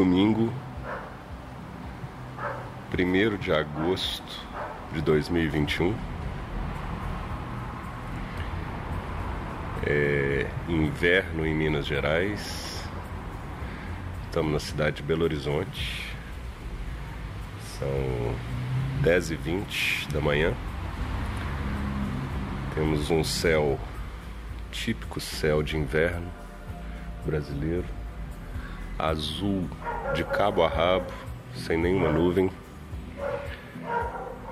domingo, 1 de agosto de 2021. É inverno em Minas Gerais. Estamos na cidade de Belo Horizonte. São 10 e 20 da manhã. Temos um céu típico céu de inverno brasileiro, azul de cabo a rabo, sem nenhuma nuvem.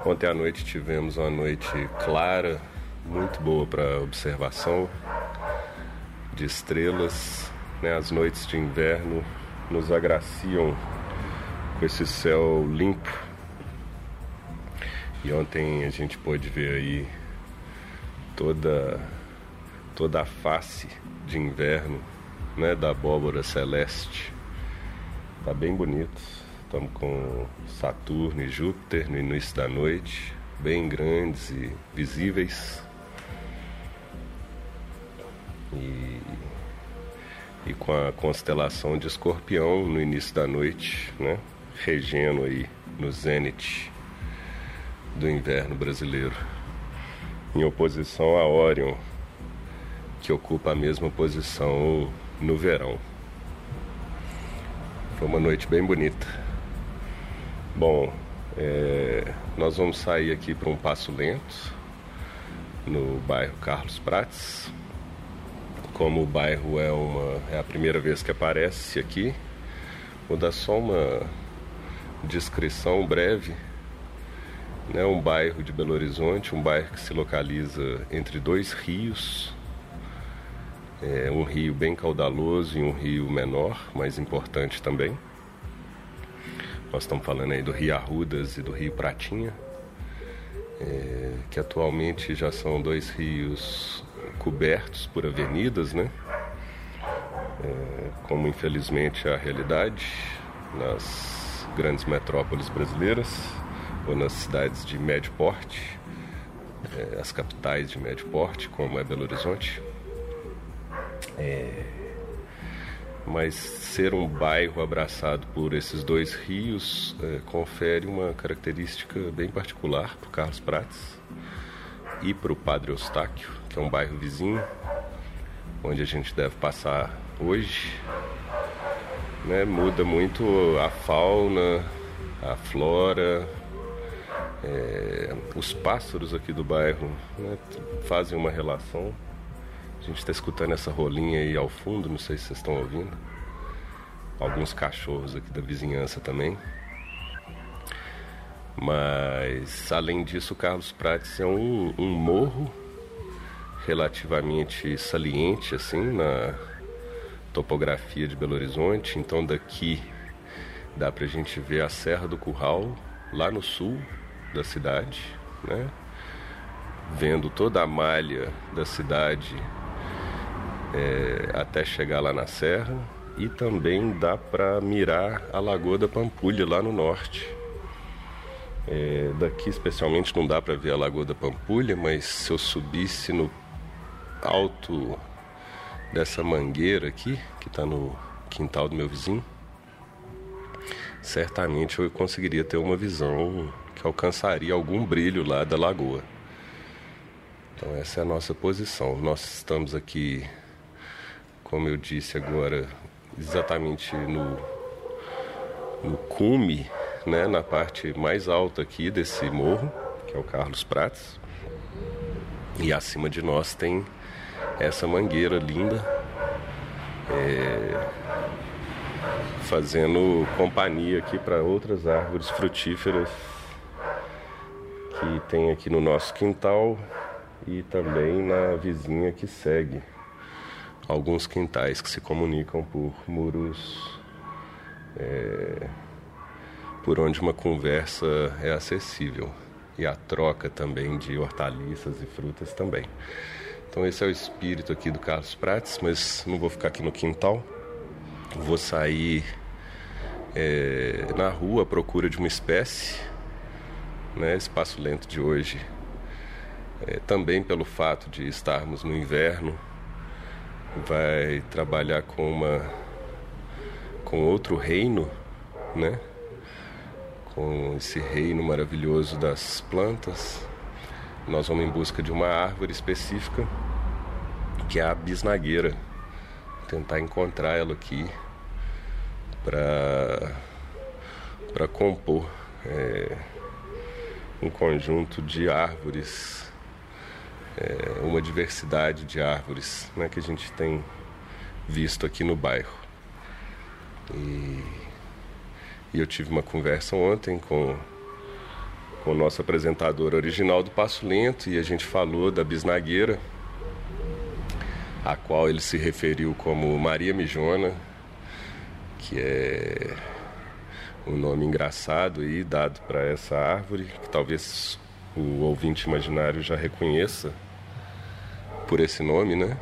Ontem à noite tivemos uma noite clara, muito boa para observação de estrelas. Né? As noites de inverno nos agraciam com esse céu limpo. E ontem a gente pôde ver aí toda toda a face de inverno né, da abóbora celeste. Tá bem bonito. Estamos com Saturno e Júpiter no início da noite, bem grandes e visíveis. E, e com a constelação de Escorpião no início da noite, né, regendo aí no zênite do inverno brasileiro, em oposição a Órion, que ocupa a mesma posição no verão. Foi uma noite bem bonita. Bom, é, nós vamos sair aqui para um passo lento no bairro Carlos Prates. Como o bairro é, uma, é a primeira vez que aparece aqui, vou dar só uma descrição breve. Né, um bairro de Belo Horizonte, um bairro que se localiza entre dois rios, é um rio bem caudaloso e um rio menor, mais importante também. Nós estamos falando aí do Rio Arrudas e do Rio Pratinha, é, que atualmente já são dois rios cobertos por avenidas, né? É, como infelizmente é a realidade nas grandes metrópoles brasileiras ou nas cidades de médio porte, é, as capitais de médio porte, como é Belo Horizonte. É... Mas ser um bairro abraçado por esses dois rios é, confere uma característica bem particular para o Carlos Prates e para o Padre Eustáquio, que é um bairro vizinho, onde a gente deve passar hoje. Né? Muda muito a fauna, a flora, é, os pássaros aqui do bairro né, fazem uma relação gente está escutando essa rolinha aí ao fundo, não sei se vocês estão ouvindo. Alguns cachorros aqui da vizinhança também. Mas, além disso, o Carlos Prates é um, um morro relativamente saliente, assim, na topografia de Belo Horizonte. Então, daqui dá pra gente ver a Serra do Curral, lá no sul da cidade, né? Vendo toda a malha da cidade é, até chegar lá na serra e também dá para mirar a Lagoa da Pampulha lá no norte. É, daqui especialmente não dá para ver a Lagoa da Pampulha, mas se eu subisse no alto dessa mangueira aqui, que está no quintal do meu vizinho, certamente eu conseguiria ter uma visão que alcançaria algum brilho lá da lagoa. Então essa é a nossa posição. Nós estamos aqui como eu disse agora, exatamente no, no cume, né, na parte mais alta aqui desse morro, que é o Carlos Prates. E acima de nós tem essa mangueira linda, é, fazendo companhia aqui para outras árvores frutíferas que tem aqui no nosso quintal e também na vizinha que segue alguns quintais que se comunicam por muros é, por onde uma conversa é acessível e a troca também de hortaliças e frutas também. Então esse é o espírito aqui do Carlos Prates, mas não vou ficar aqui no quintal. Vou sair é, na rua à procura de uma espécie, né? Espaço lento de hoje, é, também pelo fato de estarmos no inverno, vai trabalhar com uma com outro reino, né? Com esse reino maravilhoso das plantas. Nós vamos em busca de uma árvore específica, que é a bisnagueira. Tentar encontrar ela aqui para para compor é, um conjunto de árvores, é, uma diversidade de árvores né, que a gente tem visto aqui no bairro. E, e eu tive uma conversa ontem com, com o nosso apresentador original do Passo Lento e a gente falou da bisnagueira, a qual ele se referiu como Maria Mijona, que é um nome engraçado aí dado para essa árvore, que talvez o ouvinte imaginário já reconheça por esse nome, né?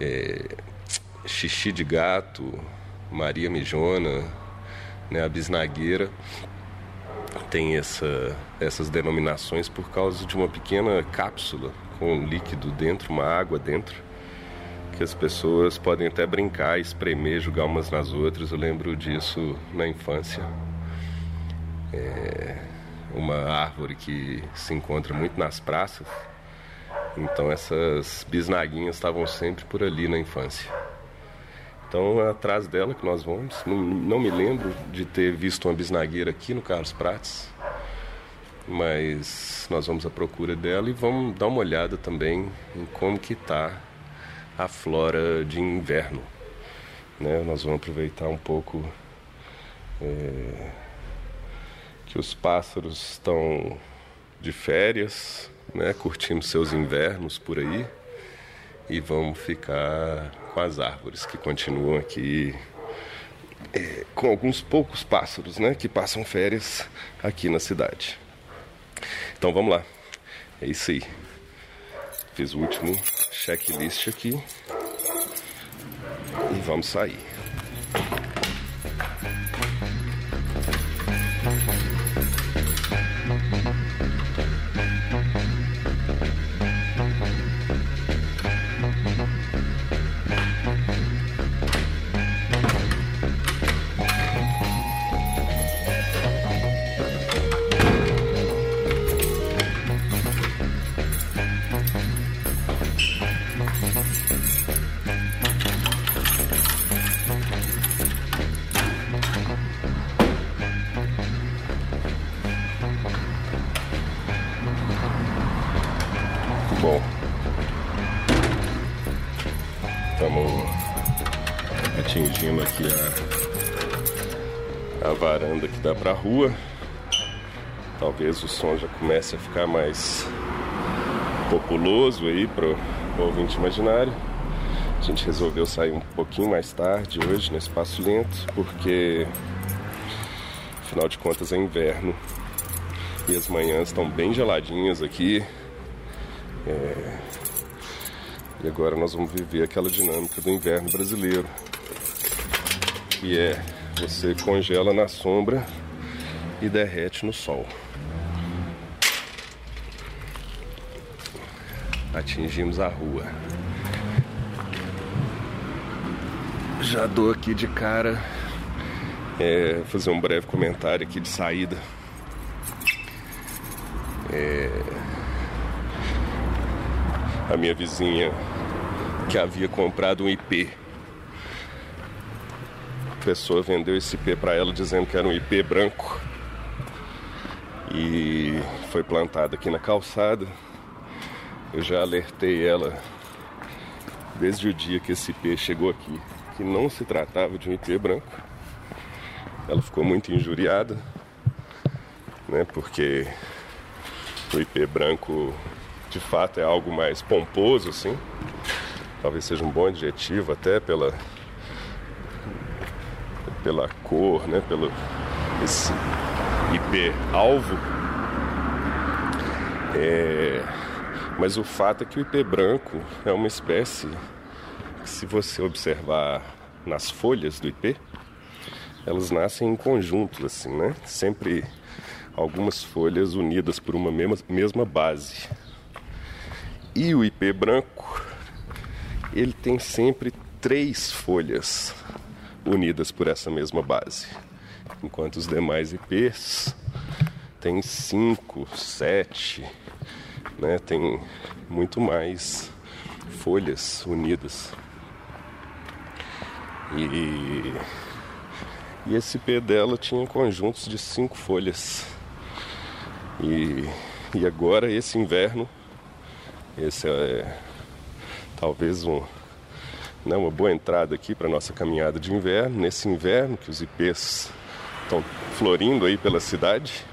É, é, xixi de gato, Maria Mijona, né? a bisnagueira tem essa, essas denominações por causa de uma pequena cápsula com um líquido dentro, uma água dentro que as pessoas podem até brincar, espremer, jogar umas nas outras. Eu lembro disso na infância. É uma árvore que se encontra muito nas praças. Então essas bisnaguinhas estavam sempre por ali na infância. Então atrás dela que nós vamos. Não, não me lembro de ter visto uma bisnagueira aqui no Carlos Prates. Mas nós vamos à procura dela e vamos dar uma olhada também em como que está a flora de inverno. Né? Nós vamos aproveitar um pouco é, que os pássaros estão de férias, né? curtindo seus invernos por aí, e vamos ficar com as árvores que continuam aqui. É, com alguns poucos pássaros né, que passam férias aqui na cidade. Então vamos lá. É isso aí. Fiz o último checklist aqui. E vamos sair. Dá para a rua. Talvez o som já comece a ficar mais populoso aí para o ouvinte imaginário. A gente resolveu sair um pouquinho mais tarde hoje nesse passo lento, porque afinal de contas é inverno e as manhãs estão bem geladinhas aqui. É... E agora nós vamos viver aquela dinâmica do inverno brasileiro que é você congela na sombra e derrete no sol. Atingimos a rua. Já dou aqui de cara é, fazer um breve comentário aqui de saída. É, a minha vizinha que havia comprado um IP pessoa vendeu esse IP para ela dizendo que era um IP branco e foi plantado aqui na calçada. Eu já alertei ela desde o dia que esse IP chegou aqui que não se tratava de um IP branco. Ela ficou muito injuriada, né? Porque o IP branco de fato é algo mais pomposo, assim. Talvez seja um bom adjetivo até pela pela cor, né, pelo esse IP alvo. É, mas o fato é que o IP branco é uma espécie que, se você observar nas folhas do IP, elas nascem em conjunto, assim, né? Sempre algumas folhas unidas por uma mesma, mesma base. E o IP branco, ele tem sempre três folhas unidas por essa mesma base, enquanto os demais IPs têm cinco, sete, né? Tem muito mais folhas unidas. E, e esse IP dela tinha conjuntos de cinco folhas. E, e agora esse inverno, esse é talvez um, né, uma boa entrada aqui para nossa caminhada de inverno. Nesse inverno que os ipês estão florindo aí pela cidade,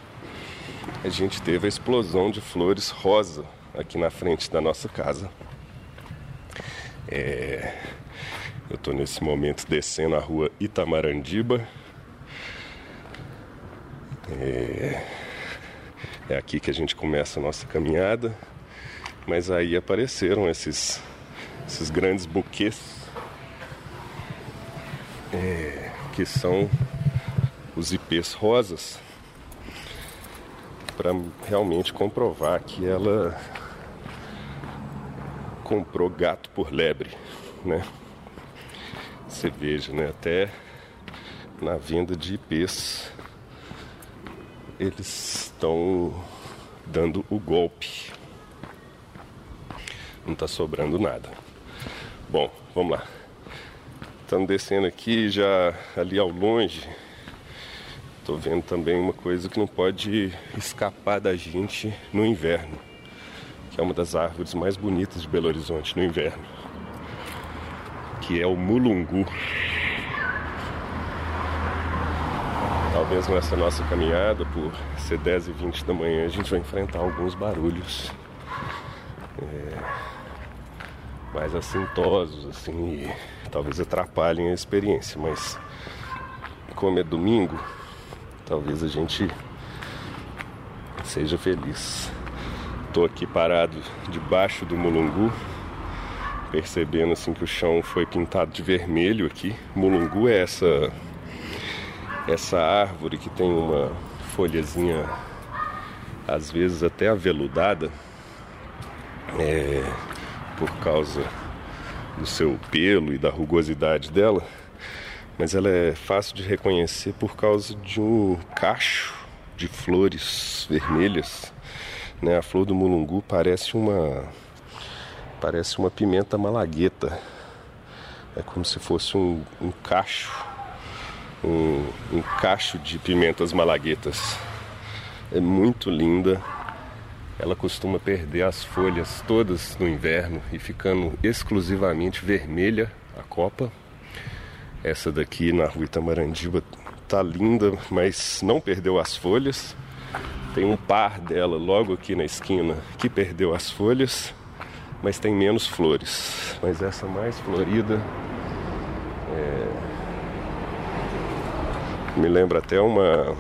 a gente teve a explosão de flores rosa aqui na frente da nossa casa. É, eu estou nesse momento descendo a rua Itamarandiba. É, é aqui que a gente começa a nossa caminhada. Mas aí apareceram esses, esses grandes buquês é, que são os ipês rosas para realmente comprovar que ela comprou gato por lebre, né? Você veja, né? Até na venda de IPs eles estão dando o golpe. Não está sobrando nada. Bom, vamos lá. Estamos descendo aqui já ali ao longe. Estou vendo também uma coisa que não pode escapar da gente no inverno, que é uma das árvores mais bonitas de Belo Horizonte no inverno que é o mulungu. Talvez nessa nossa caminhada, por ser 10 e 20 da manhã, a gente vai enfrentar alguns barulhos é, mais assintosos, assim, e talvez atrapalhem a experiência, mas como é domingo, talvez a gente seja feliz. Estou aqui parado debaixo do mulungu percebendo assim que o chão foi pintado de vermelho aqui. Mulungu é essa essa árvore que tem uma folhazinha às vezes até aveludada é, por causa do seu pelo e da rugosidade dela, mas ela é fácil de reconhecer por causa de um cacho de flores vermelhas. Né? A flor do mulungu parece uma Parece uma pimenta malagueta. É como se fosse um, um cacho, um, um cacho de pimentas malaguetas. É muito linda. Ela costuma perder as folhas todas no inverno e ficando exclusivamente vermelha a copa. Essa daqui na rua Itamarandiba tá linda, mas não perdeu as folhas. Tem um par dela logo aqui na esquina que perdeu as folhas mas tem menos flores. Mas essa mais florida é... me lembra até uma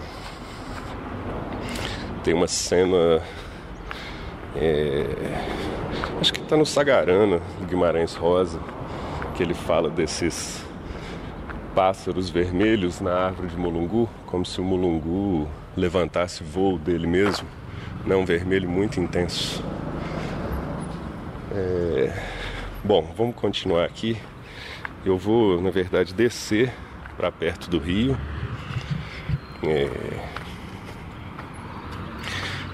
tem uma cena é... acho que está no Sagarana Guimarães Rosa que ele fala desses pássaros vermelhos na árvore de mulungu, como se o mulungu levantasse voo dele mesmo, né? um vermelho muito intenso. É... Bom, vamos continuar aqui. Eu vou, na verdade, descer para perto do rio. É...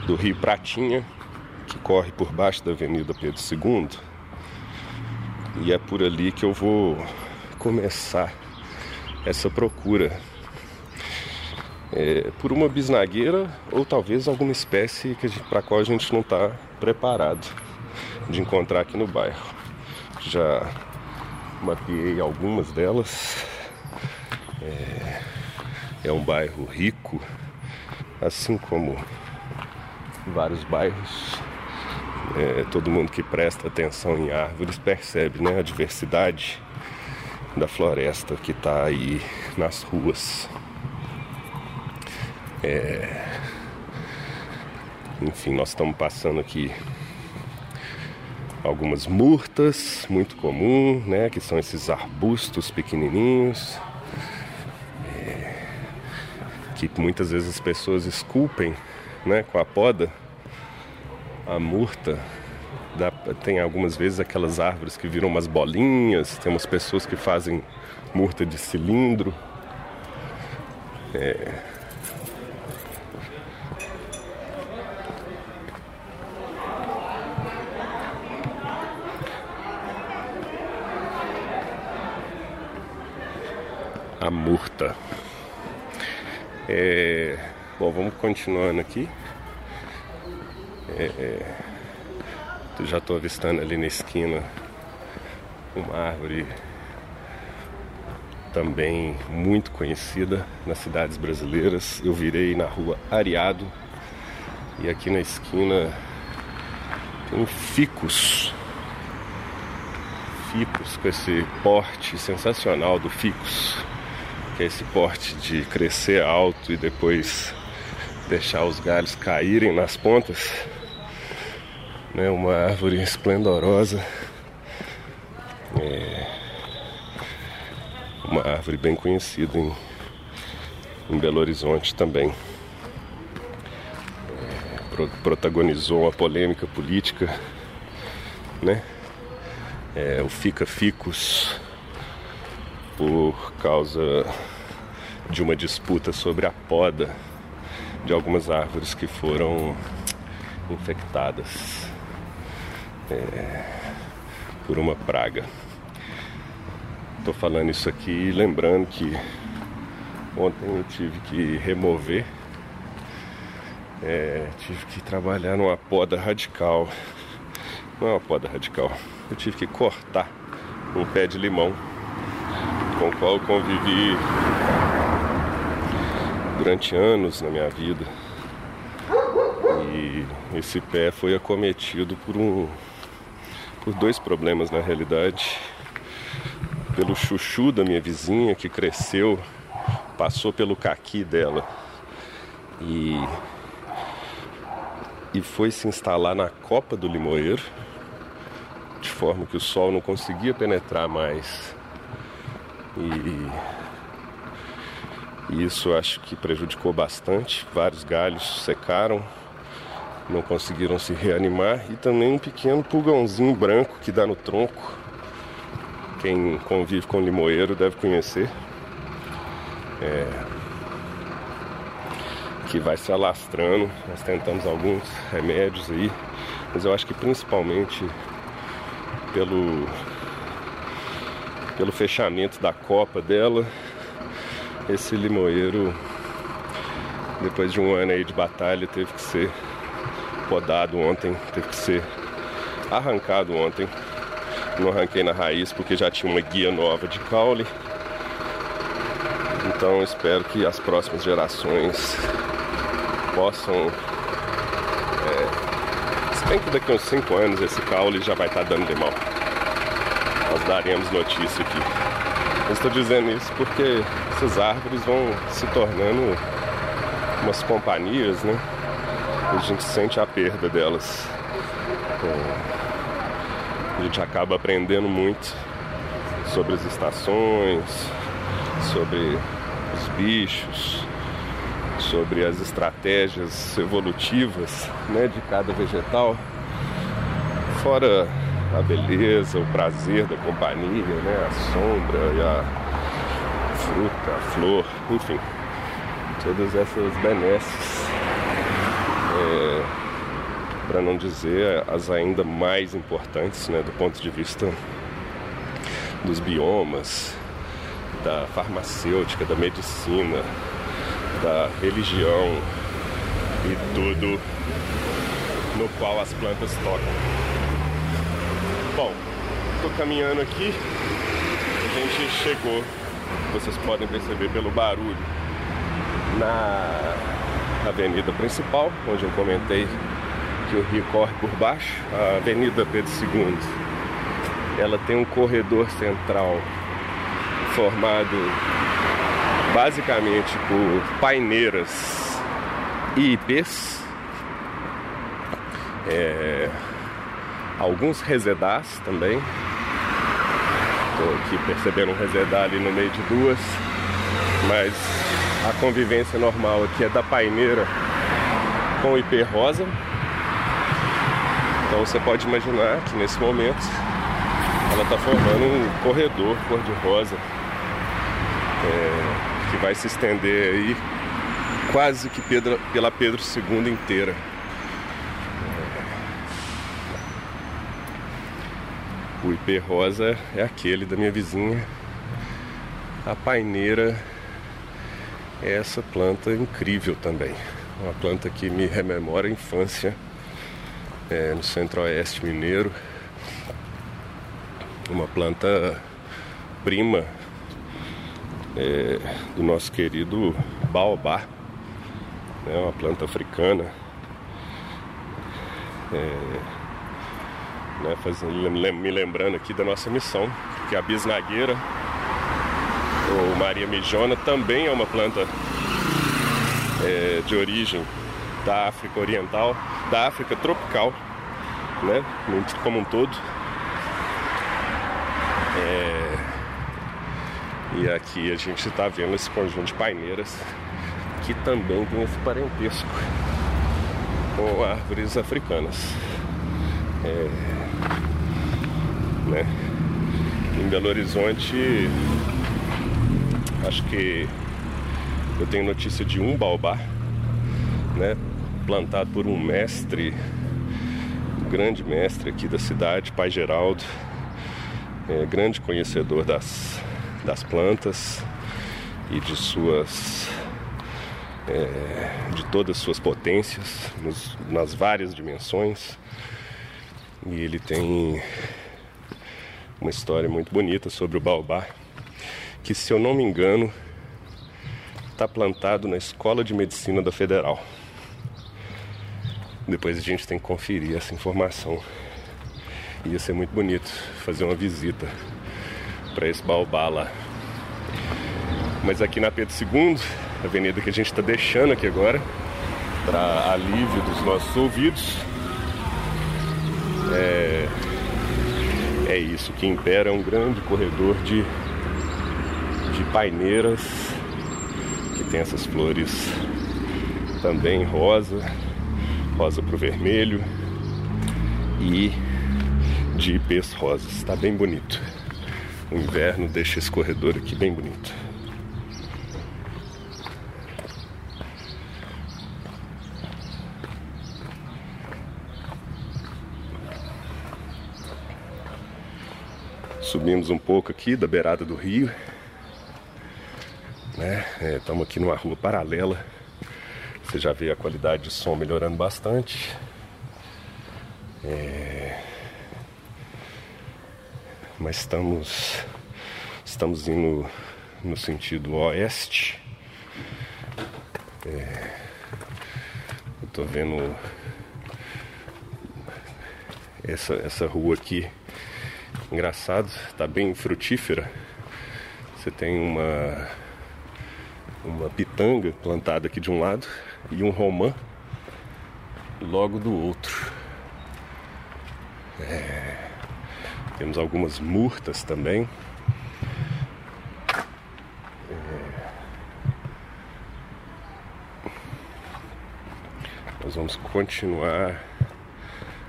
Do rio Pratinha, que corre por baixo da Avenida Pedro II. E é por ali que eu vou começar essa procura é, por uma bisnagueira ou talvez alguma espécie para a qual a gente não está preparado de encontrar aqui no bairro. Já mapeei algumas delas. É, é um bairro rico, assim como vários bairros. É, todo mundo que presta atenção em árvores percebe né, a diversidade da floresta que está aí nas ruas. É... Enfim, nós estamos passando aqui algumas murtas, muito comum, né? Que são esses arbustos pequenininhos. É, que muitas vezes as pessoas esculpem né, com a poda a murta Dá, tem algumas vezes aquelas árvores que viram umas bolinhas, tem umas pessoas que fazem murta de cilindro. É, a murta. É, bom, vamos continuando aqui. É, é, já estou avistando ali na esquina uma árvore também muito conhecida nas cidades brasileiras. Eu virei na rua Ariado e aqui na esquina tem ficus. Ficus com esse porte sensacional do ficus que é esse porte de crescer alto e depois deixar os galhos caírem nas pontas. Né, uma árvore esplendorosa. É uma árvore bem conhecida em, em Belo Horizonte também. É, pro, protagonizou uma polêmica política, né? É, o Fica Ficus por causa de uma disputa sobre a poda de algumas árvores que foram infectadas é, por uma praga. Estou falando isso aqui lembrando que ontem eu tive que remover, é, tive que trabalhar numa poda radical. Não é uma poda radical, eu tive que cortar um pé de limão com o qual convivi durante anos na minha vida. E esse pé foi acometido por um por dois problemas na realidade. Pelo chuchu da minha vizinha que cresceu, passou pelo caqui dela e e foi se instalar na copa do limoeiro, de forma que o sol não conseguia penetrar mais e, e isso acho que prejudicou bastante. Vários galhos secaram, não conseguiram se reanimar e também um pequeno pulgãozinho branco que dá no tronco. Quem convive com limoeiro deve conhecer. É, que vai se alastrando. Nós tentamos alguns remédios aí, mas eu acho que principalmente pelo pelo fechamento da copa dela. Esse limoeiro, depois de um ano aí de batalha, teve que ser podado ontem, teve que ser arrancado ontem. Não arranquei na raiz porque já tinha uma guia nova de caule. Então espero que as próximas gerações possam. É, se bem que daqui a uns 5 anos esse caule já vai estar dando de mal nós daremos notícia aqui. Eu estou dizendo isso porque essas árvores vão se tornando umas companhias, né? A gente sente a perda delas. É, a gente acaba aprendendo muito sobre as estações, sobre os bichos, sobre as estratégias evolutivas né, de cada vegetal. Fora a beleza, o prazer da companhia, né? A sombra e a fruta, a flor, enfim, todas essas benesses. É, para não dizer as ainda mais importantes, né, do ponto de vista dos biomas, da farmacêutica, da medicina, da religião e tudo no qual as plantas tocam. Bom, estou caminhando aqui, a gente chegou, vocês podem perceber pelo barulho, na avenida principal, onde eu comentei que o rio corre por baixo, a Avenida Pedro II. Ela tem um corredor central formado basicamente por paineiras e ipês. É, alguns resedás também. Estou aqui percebendo um resedar ali no meio de duas, mas a convivência normal aqui é da paineira com o IP rosa. Então você pode imaginar que nesse momento ela está formando um corredor cor-de-rosa é, que vai se estender aí quase que pela Pedro II inteira. O IP rosa é aquele da minha vizinha. A paineira essa planta incrível também. Uma planta que me rememora a infância é, no centro-oeste mineiro. Uma planta prima é, do nosso querido baobá, né, uma planta africana. É, né, fazendo, me lembrando aqui da nossa missão, que a bisnagueira, ou Maria Mijona, também é uma planta é, de origem da África Oriental, da África tropical, né, como um todo. É, e aqui a gente está vendo esse conjunto de paineiras que também tem esse parentesco com árvores africanas. É, né? Em Belo Horizonte, acho que eu tenho notícia de um baobá, né? Plantado por um mestre, um grande mestre aqui da cidade, Pai Geraldo, é, grande conhecedor das, das plantas e de suas é, de todas as suas potências nos, nas várias dimensões e ele tem uma história muito bonita sobre o baobá, que se eu não me engano está plantado na Escola de Medicina da Federal. Depois a gente tem que conferir essa informação. Ia ser muito bonito fazer uma visita para esse baobá lá. Mas aqui na Pedro II, avenida que a gente está deixando aqui agora, para alívio dos nossos ouvidos, é, é isso que impera um grande corredor de, de paineiras que tem essas flores também rosa, rosa para o vermelho e de ipês rosas. Está bem bonito. O inverno deixa esse corredor aqui bem bonito. Subimos um pouco aqui da beirada do rio. Estamos né? é, aqui numa rua paralela. Você já vê a qualidade de som melhorando bastante. É... Mas estamos, estamos indo no sentido oeste. É... Eu tô vendo essa, essa rua aqui engraçado, está bem frutífera. Você tem uma uma pitanga plantada aqui de um lado e um romã logo do outro. É, temos algumas murtas também. É, nós vamos continuar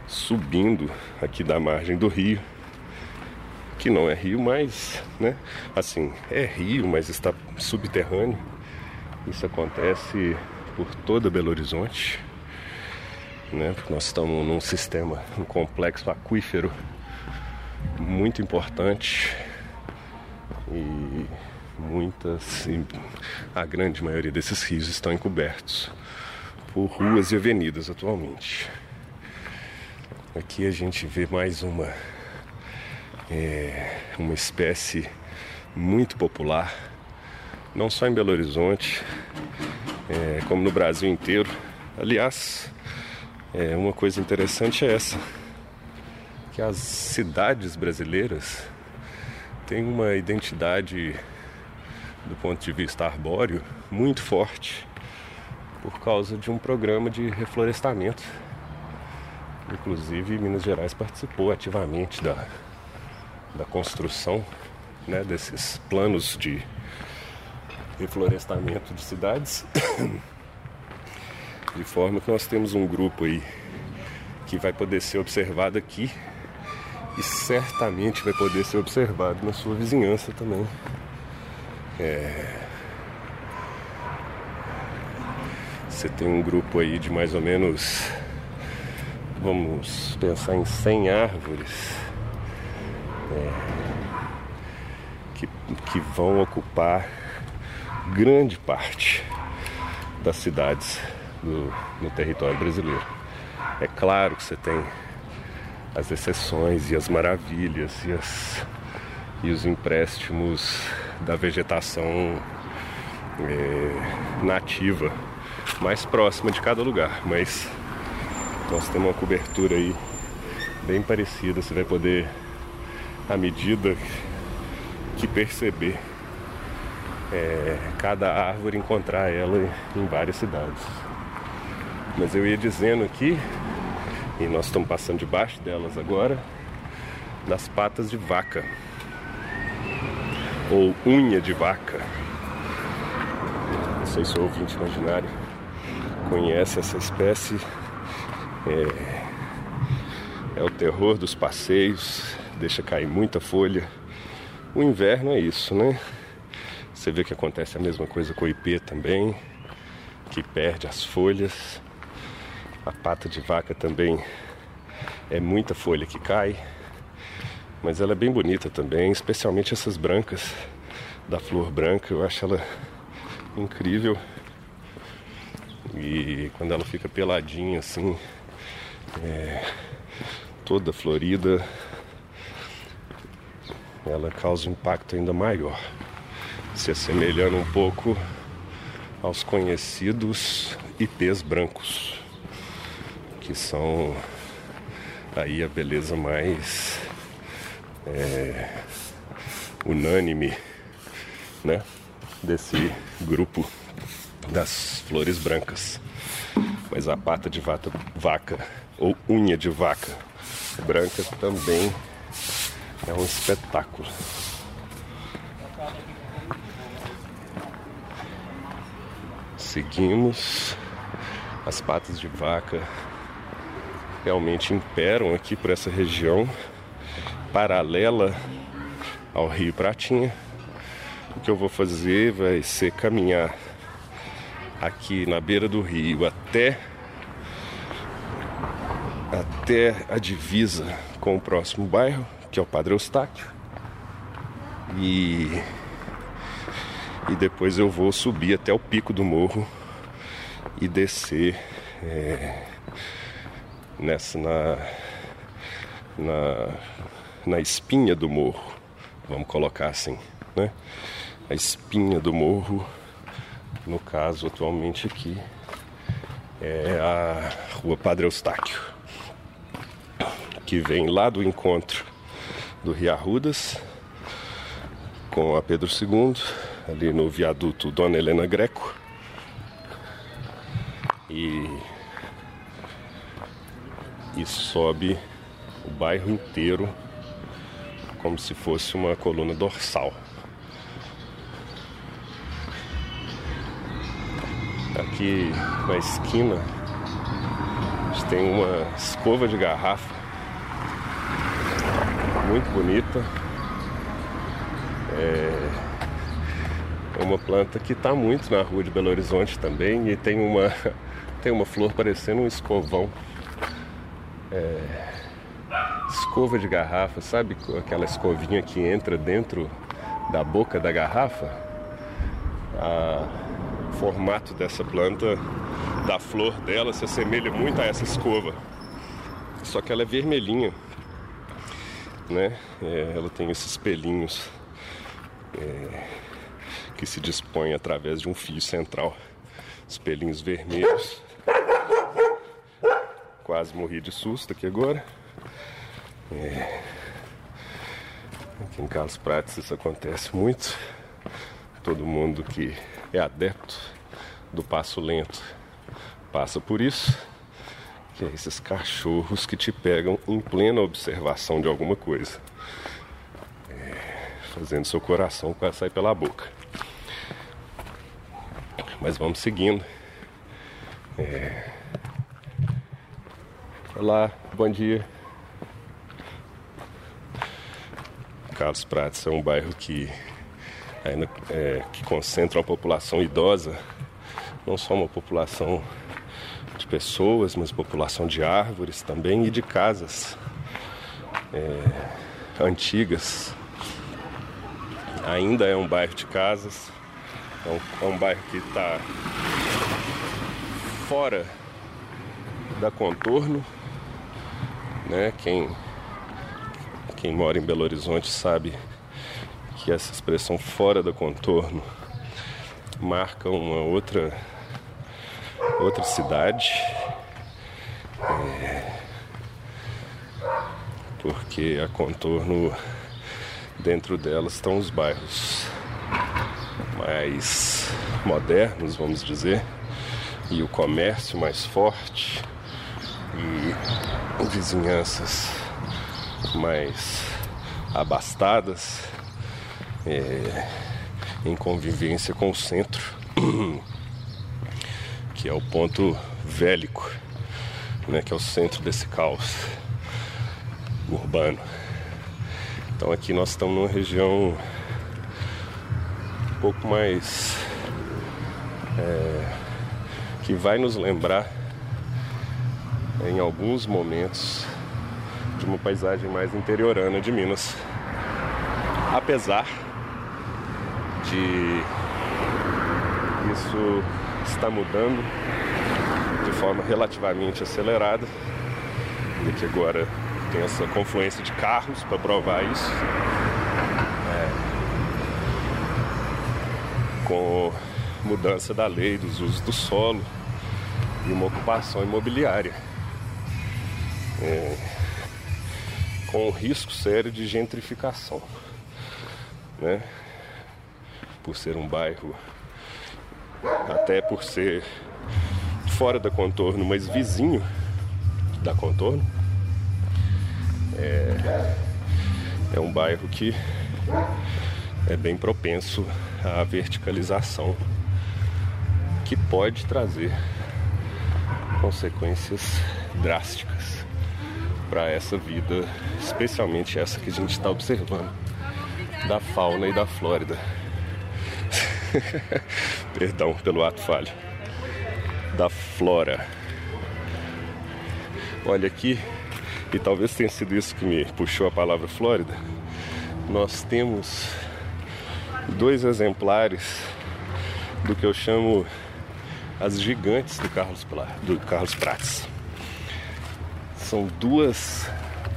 subindo aqui da margem do rio que não é rio, mas, né? Assim, é rio, mas está subterrâneo. Isso acontece por toda Belo Horizonte, né? Porque nós estamos num sistema, um complexo aquífero muito importante e muitas, a grande maioria desses rios estão encobertos por ruas e avenidas atualmente. Aqui a gente vê mais uma é uma espécie muito popular, não só em Belo Horizonte, é, como no Brasil inteiro. Aliás, é, uma coisa interessante é essa, que as cidades brasileiras têm uma identidade do ponto de vista arbóreo muito forte por causa de um programa de reflorestamento. Inclusive Minas Gerais participou ativamente da da construção né, desses planos de reflorestamento de cidades, de forma que nós temos um grupo aí que vai poder ser observado aqui e certamente vai poder ser observado na sua vizinhança também. É... Você tem um grupo aí de mais ou menos, vamos pensar em 100 árvores é... que, que vão ocupar grande parte das cidades do, no território brasileiro. É claro que você tem as exceções e as maravilhas e, as, e os empréstimos da vegetação é, nativa mais próxima de cada lugar, mas nós temos uma cobertura aí bem parecida. Você vai poder, à medida que perceber é, cada árvore, encontrar ela em várias cidades. Mas eu ia dizendo aqui, e nós estamos passando debaixo delas agora, das patas de vaca ou unha de vaca. Não sei se o ouvinte imaginário conhece essa espécie. É, é o terror dos passeios, deixa cair muita folha. O inverno é isso, né? Você vê que acontece a mesma coisa com o ipê também, que perde as folhas. A pata de vaca também é muita folha que cai. Mas ela é bem bonita também, especialmente essas brancas da flor branca. Eu acho ela incrível. E quando ela fica peladinha assim, é, toda florida, ela causa um impacto ainda maior, se assemelhando um pouco aos conhecidos ipês brancos, que são aí a beleza mais é, unânime, né, desse grupo das flores brancas. Mas a pata de vaca, vaca ou unha de vaca branca também é um espetáculo. Seguimos as patas de vaca realmente imperam aqui por essa região paralela ao Rio Pratinha. O que eu vou fazer vai ser caminhar aqui na beira do rio até até a divisa com o próximo bairro, que é o Padre Eustáquio. E e depois eu vou subir até o pico do morro e descer é, nessa na, na na espinha do morro, vamos colocar assim, né? A espinha do morro, no caso atualmente aqui, é a Rua Padre Eustáquio, que vem lá do encontro do Rio Arrudas com a Pedro II, ali no viaduto Dona Helena Greco. E, e sobe o bairro inteiro como se fosse uma coluna dorsal. Aqui na esquina tem uma escova de garrafa muito bonita. É uma planta que está muito na rua de Belo Horizonte também e tem uma, tem uma flor parecendo um escovão. É, escova de garrafa, sabe aquela escovinha que entra dentro da boca da garrafa? o formato dessa planta, da flor dela, se assemelha muito a essa escova. Só que ela é vermelhinha, né? É, ela tem esses pelinhos é, que se dispõem através de um fio central. Os pelinhos vermelhos. Quase morri de susto aqui agora. É. Aqui em Carlos Prates isso acontece muito. Todo mundo que é adepto do passo lento passa por isso. Que é esses cachorros que te pegam em plena observação de alguma coisa. É, fazendo seu coração sair pela boca. Mas vamos seguindo. É... Olá. Bom dia. Carlos Prates é um bairro que ainda é, que concentra uma população idosa, não só uma população de pessoas, mas população de árvores também e de casas é, antigas. Ainda é um bairro de casas, é um, é um bairro que está fora da contorno, né? Quem quem mora em Belo Horizonte sabe que essa expressão fora do contorno marca uma outra outra cidade é, porque a contorno dentro dela estão os bairros mais modernos vamos dizer e o comércio mais forte e vizinhanças mais abastadas, é, em convivência com o centro, que é o ponto vélico, né, que é o centro desse caos urbano. Então aqui nós estamos numa região pouco mais é, que vai nos lembrar em alguns momentos de uma paisagem mais interiorana de Minas. Apesar de isso estar mudando de forma relativamente acelerada, e que agora tem essa confluência de carros para provar isso. Com mudança da lei dos usos do solo e uma ocupação imobiliária. É, com um risco sério de gentrificação, né? Por ser um bairro, até por ser fora da contorno, mas vizinho da contorno, é, é um bairro que é bem propenso à verticalização, que pode trazer consequências drásticas para essa vida, especialmente essa que a gente está observando, da fauna e da Flórida. Perdão pelo ato falho. Da flora. Olha aqui, e talvez tenha sido isso que me puxou a palavra Flórida. Nós temos dois exemplares do que eu chamo as gigantes do Carlos, do Carlos Prates. São duas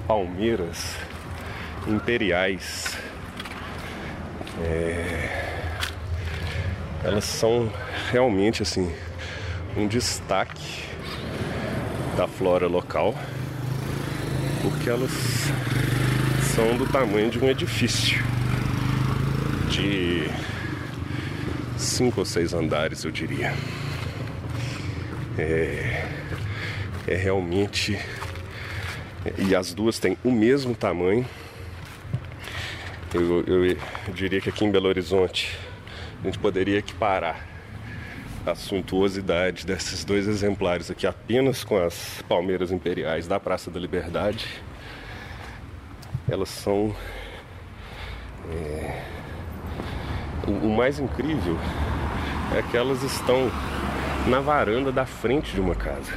palmeiras imperiais. É... Elas são realmente assim um destaque da flora local, porque elas são do tamanho de um edifício de cinco ou seis andares, eu diria. É, é realmente e as duas têm o mesmo tamanho. Eu, eu, diria que aqui em Belo Horizonte a gente poderia equiparar a suntuosidade desses dois exemplares aqui apenas com as palmeiras imperiais da Praça da Liberdade. Elas são. É, o, o mais incrível é que elas estão na varanda da frente de uma casa.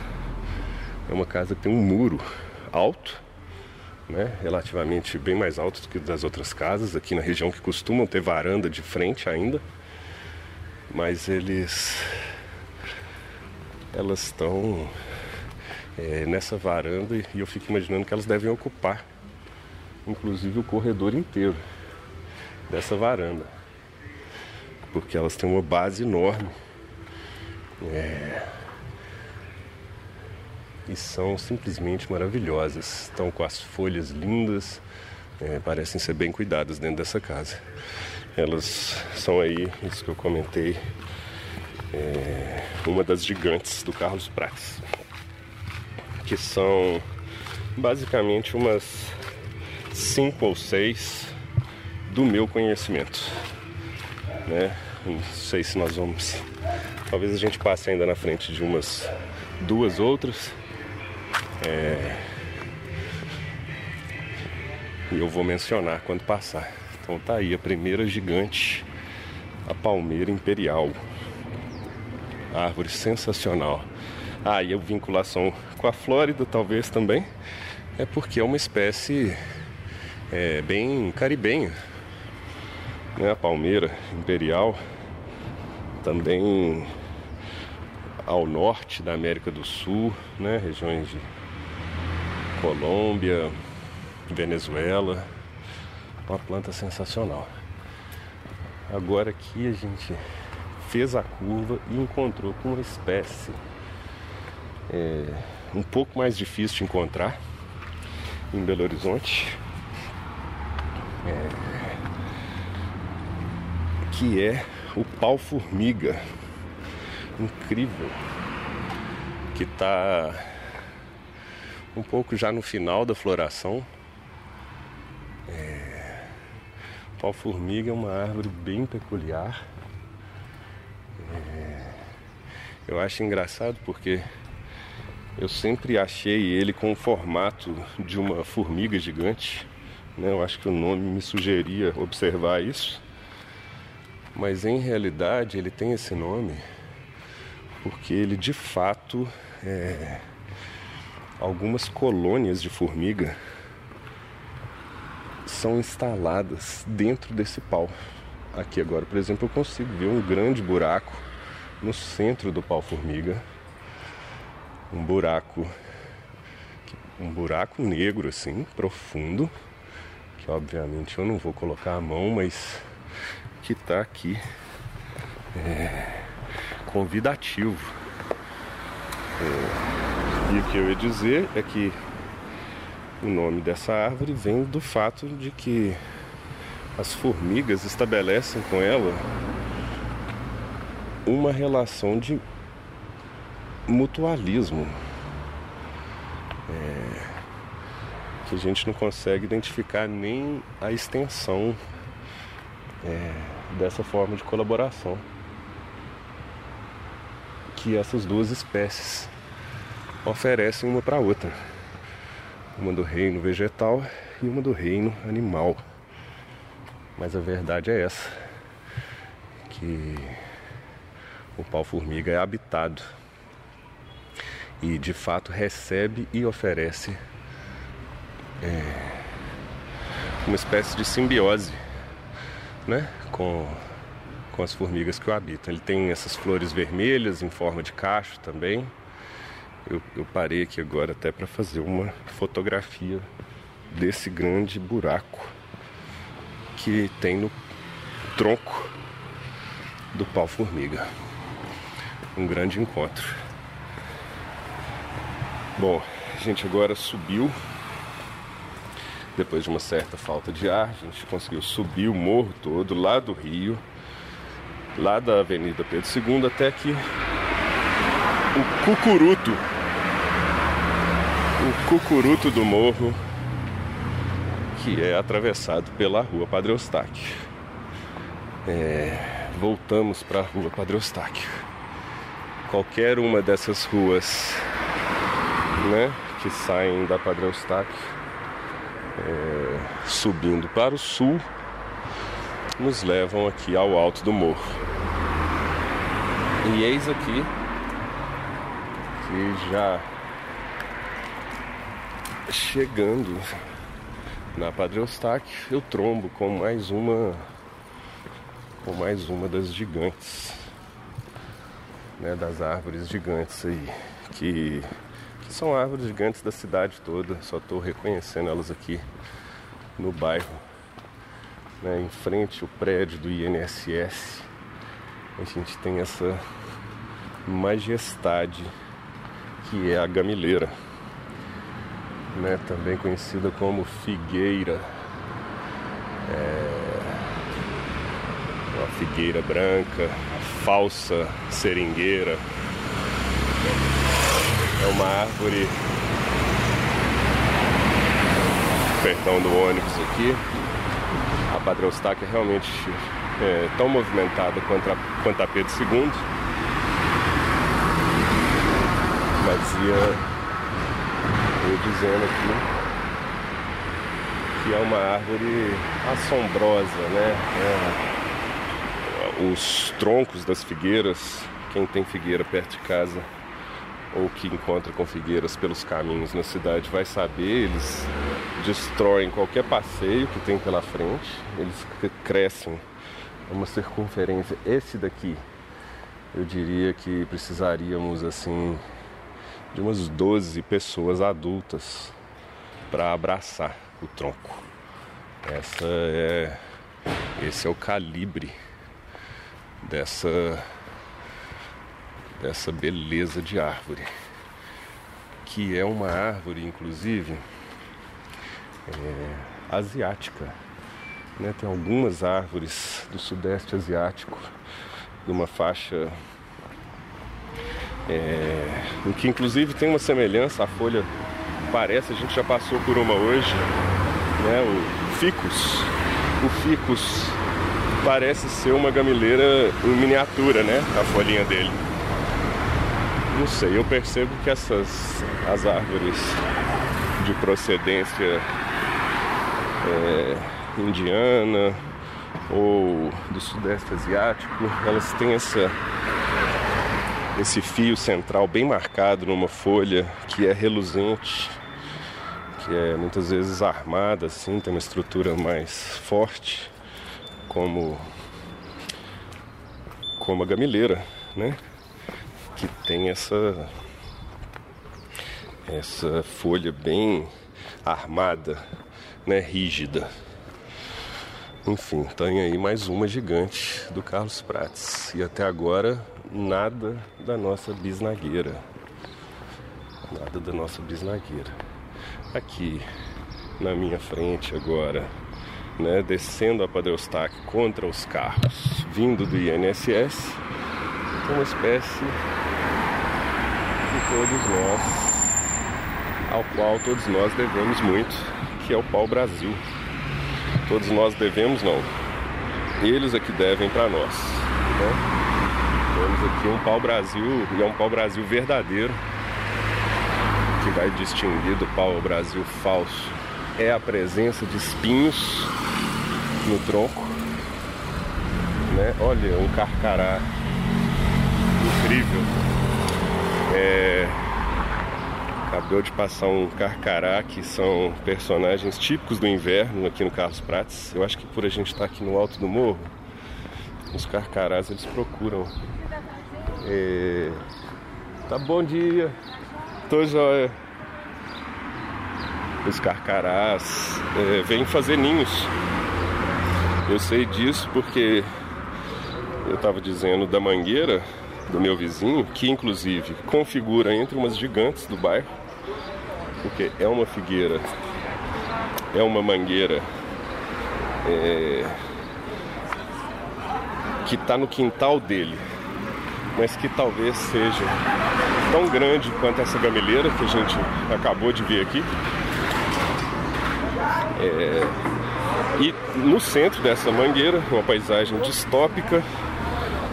É uma casa que tem um muro alto, né, relativamente bem mais alto do que das outras casas aqui na região que costumam ter varanda de frente ainda, mas eles elas estão é, nessa varanda e eu fico imaginando que elas devem ocupar, inclusive o corredor inteiro dessa varanda, porque elas têm uma base enorme. É, e são simplesmente maravilhosas. Estão com as folhas lindas, é, parecem ser bem cuidadas dentro dessa casa. Elas são aí, isso que eu comentei, é, uma das gigantes do Carlos Prates, que são basicamente umas cinco ou seis do meu conhecimento. Né? Não sei se nós vamos. Talvez a gente passe ainda na frente de umas duas outras é, E eu vou mencionar quando passar. Então tá aí a primeira gigante, a palmeira imperial. Árvore sensacional. Ah, e a vinculação com a Flórida talvez também é porque é uma espécie é, bem caribenha. Né? A palmeira imperial também ao norte da América do Sul, né? regiões de Colômbia, Venezuela. Uma planta sensacional. Agora aqui a gente fez a curva e encontrou com uma espécie é, um pouco mais difícil de encontrar em Belo Horizonte. É, que é o pau-formiga. Incrível. Que está um pouco já no final da floração. É, pau-formiga é uma árvore bem peculiar. É, eu acho engraçado porque eu sempre achei ele com o formato de uma formiga gigante. Né? Eu acho que o nome me sugeria observar isso. Mas em realidade ele tem esse nome porque ele de fato é algumas colônias de formiga são instaladas dentro desse pau. Aqui agora, por exemplo, eu consigo ver um grande buraco no centro do pau formiga. Um buraco um buraco negro assim, profundo, que obviamente eu não vou colocar a mão, mas que está aqui é, convidativo. É, e o que eu ia dizer é que o nome dessa árvore vem do fato de que as formigas estabelecem com ela uma relação de mutualismo. É, que a gente não consegue identificar nem a extensão é, dessa forma de colaboração que essas duas espécies oferecem uma para outra. Uma do reino vegetal e uma do reino animal. Mas a verdade é essa, que o pau-formiga é habitado e de fato recebe e oferece é, uma espécie de simbiose né, com, com as formigas que o habitam. Ele tem essas flores vermelhas em forma de cacho também. Eu, eu parei aqui agora até para fazer uma fotografia desse grande buraco que tem no tronco do pau-formiga. Um grande encontro. Bom, a gente agora subiu depois de uma certa falta de ar, a gente conseguiu subir o morro todo, lá do Rio, lá da Avenida Pedro II até aqui o Cucuruto. O Cucuruto do morro, que é atravessado pela rua Padre Eustáquio. É, voltamos para a rua Padre Eustáquio. Qualquer uma dessas ruas né, que saem da Padre Eustáquio é, subindo para o sul, nos levam aqui ao alto do morro. E eis aqui que já chegando na Padre Eustáquio, eu trombo com mais uma com mais uma das gigantes, né, das árvores gigantes aí que são árvores gigantes da cidade toda, só estou reconhecendo elas aqui no bairro. Né, em frente ao prédio do INSS, a gente tem essa majestade que é a gamileira, né, também conhecida como figueira. É, a figueira branca, a falsa seringueira é uma árvore. Perdão do ônibus aqui. A Padre Eustáquio é realmente é, tão movimentada quanto a, quanto a Pedro II. Mas ia eu dizendo aqui que é uma árvore assombrosa, né? É, os troncos das figueiras, quem tem figueira perto de casa ou que encontra com figueiras pelos caminhos na cidade vai saber, eles destroem qualquer passeio que tem pela frente, eles crescem uma circunferência. Esse daqui, eu diria que precisaríamos assim de umas 12 pessoas adultas para abraçar o tronco. Essa é esse é o calibre dessa dessa beleza de árvore, que é uma árvore inclusive é, asiática. Né? Tem algumas árvores do sudeste asiático, numa faixa é, em que inclusive tem uma semelhança, a folha parece, a gente já passou por uma hoje, né? O ficus. O ficus parece ser uma gamileira em miniatura, né? A folhinha dele. Não sei, eu percebo que essas as árvores de procedência é, indiana ou do sudeste asiático, elas têm essa esse fio central bem marcado numa folha que é reluzente, que é muitas vezes armada assim, tem uma estrutura mais forte, como como a gamileira, né? Que tem essa essa folha bem armada, né, rígida. Enfim, tem aí mais uma gigante do Carlos Prates. E até agora nada da nossa bisnagueira. Nada da nossa bisnagueira. Aqui na minha frente agora, né, descendo a Padre Eustáquio contra os carros vindo do INSS, uma espécie de todos nós, ao qual todos nós devemos muito, que é o pau Brasil. Todos nós devemos não. Eles é que devem para nós. Né? Temos aqui um pau-brasil, e é um pau-brasil verdadeiro, que vai distinguir do pau-brasil falso. É a presença de espinhos no tronco. Né? Olha, um carcará incrível. É... Acabou de passar um carcará, que são personagens típicos do inverno aqui no Carlos Prates. Eu acho que por a gente estar aqui no alto do morro, os carcarás eles procuram é... Tá bom dia. Tô joia. Os carcarás é, vêm fazer ninhos. Eu sei disso porque eu estava dizendo da mangueira do meu vizinho, que inclusive configura entre umas gigantes do bairro, porque é uma figueira, é uma mangueira é, que está no quintal dele mas que talvez seja tão grande quanto essa gameleira que a gente acabou de ver aqui. É... E no centro dessa mangueira, uma paisagem distópica,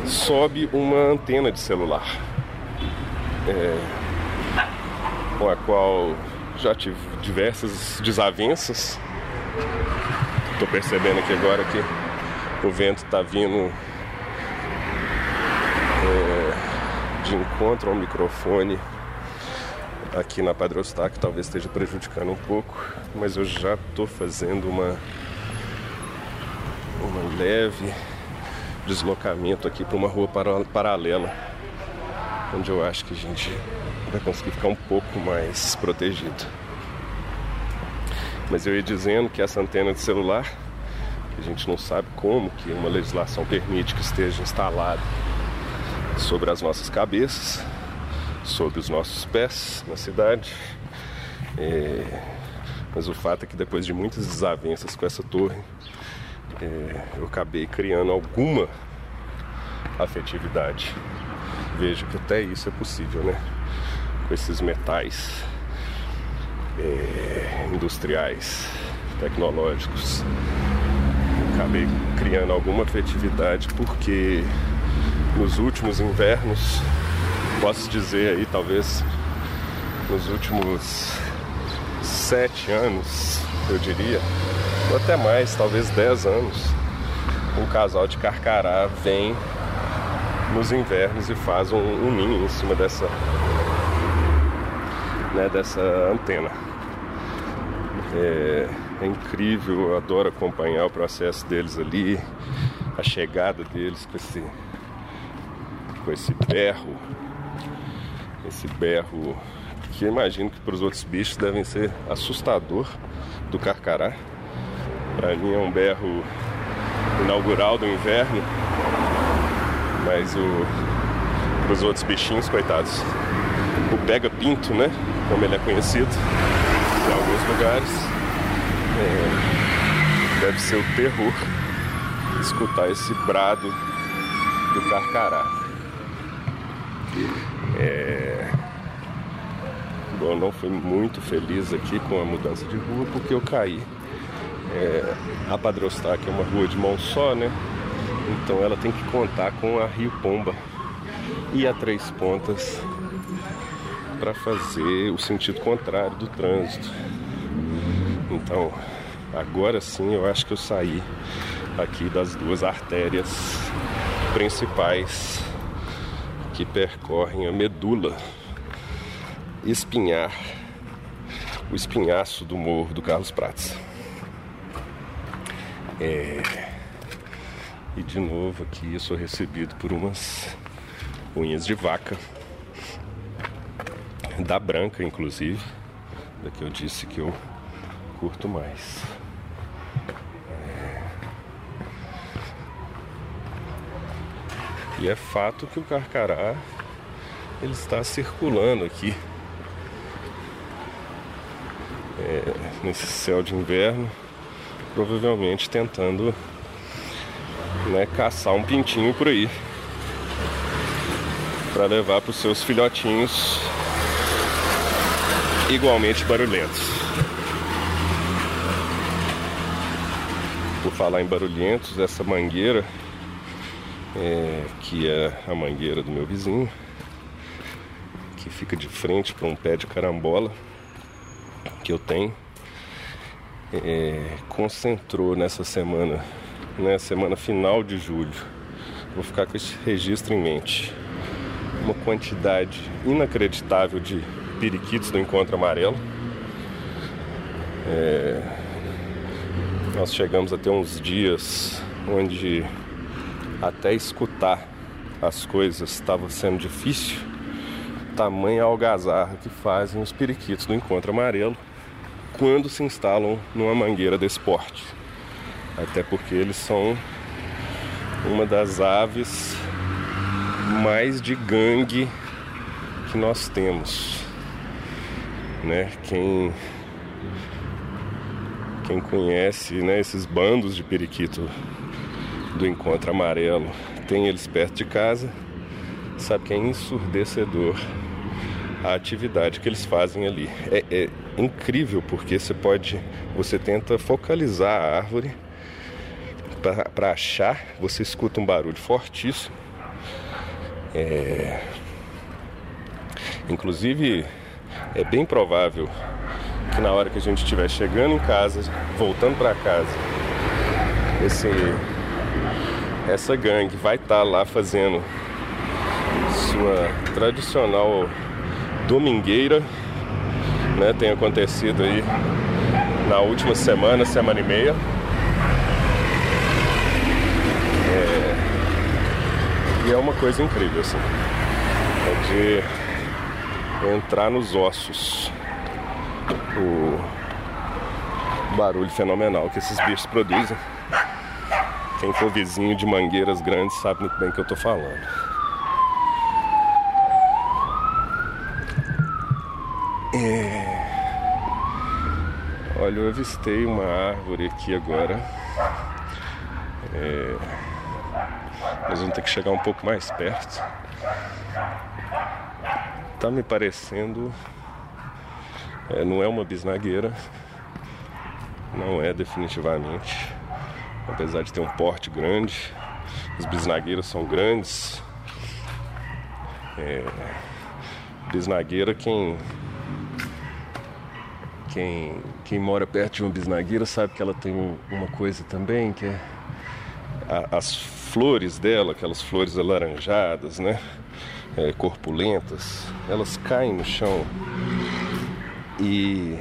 sobe uma antena de celular, é... com a qual já tive diversas desavenças. Estou percebendo aqui agora que o vento está vindo de encontro ao microfone aqui na Eustáquio talvez esteja prejudicando um pouco, mas eu já estou fazendo uma, uma leve deslocamento aqui para uma rua para, paralela, onde eu acho que a gente vai conseguir ficar um pouco mais protegido. Mas eu ia dizendo que essa antena de celular, a gente não sabe como que uma legislação permite que esteja instalada sobre as nossas cabeças, sobre os nossos pés na cidade. É, mas o fato é que depois de muitas desavenças com essa torre, eu acabei criando alguma afetividade. Vejo que até isso é possível, né? Com esses metais é, industriais, tecnológicos. Eu acabei criando alguma afetividade porque nos últimos invernos, posso dizer aí, talvez nos últimos sete anos, eu diria, ou até mais, talvez 10 anos, um casal de carcará vem nos invernos e faz um, um ninho em cima dessa, né, dessa antena. É, é incrível, eu adoro acompanhar o processo deles ali, a chegada deles com esse, com esse berro, esse berro que eu imagino que para os outros bichos devem ser assustador do carcará. Para mim é um berro inaugural do inverno, mas para os outros bichinhos, coitados, o pega-pinto, né, como ele é conhecido em alguns lugares, é, deve ser o terror escutar esse brado do carcará. É... Bom, não fui muito feliz aqui com a mudança de rua porque eu caí. É, a Padrostar, que é uma rua de mão só, né? Então ela tem que contar com a Rio Pomba e a Três Pontas para fazer o sentido contrário do trânsito. Então, agora sim eu acho que eu saí aqui das duas artérias principais que percorrem a medula espinhar, o espinhaço do morro do Carlos Prates. É... E de novo aqui eu sou recebido por umas unhas de vaca, da branca inclusive, da que eu disse que eu curto mais. É... E é fato que o carcará ele está circulando aqui. É, nesse céu de inverno, provavelmente tentando né, caçar um pintinho por aí para levar para os seus filhotinhos igualmente barulhentos. Por falar em barulhentos, essa mangueira, é, que é a mangueira do meu vizinho, que fica de frente para um pé de carambola que eu tenho, é, concentrou nessa semana, né, semana final de julho. Vou ficar com esse registro em mente. Uma quantidade inacreditável de periquitos do encontro amarelo. É, nós chegamos a ter uns dias onde até escutar as coisas estava sendo difícil. Tamanha algazarra que fazem os periquitos do encontro amarelo quando se instalam numa mangueira desse porte. Até porque eles são uma das aves mais de gangue que nós temos né? Quem quem conhece, né, esses bandos de periquito do encontro amarelo, tem eles perto de casa, sabe que é ensurdecedor a atividade que eles fazem ali. É, é incrível porque você pode, você tenta focalizar a árvore para achar, você escuta um barulho fortíssimo. É... Inclusive é bem provável que na hora que a gente estiver chegando em casa, voltando para casa, esse essa gangue vai estar tá lá fazendo sua tradicional domingueira, né? Tem acontecido aí na última semana, semana e meia. É... E é uma coisa incrível, assim. É de entrar nos ossos o barulho fenomenal que esses bichos produzem. Quem for vizinho de mangueiras grandes sabe muito bem o que eu tô falando. É... Olha, eu avistei uma árvore aqui agora. É... Nós vamos ter que chegar um pouco mais perto tá me parecendo. É, não é uma bisnagueira. Não é definitivamente. Apesar de ter um porte grande. As bisnagueiras são grandes. É, bisnagueira quem Quem, quem mora perto de uma bisnagueira sabe que ela tem uma coisa também, que é a, as flores dela, aquelas flores alaranjadas, né? É, corpulentas, elas caem no chão e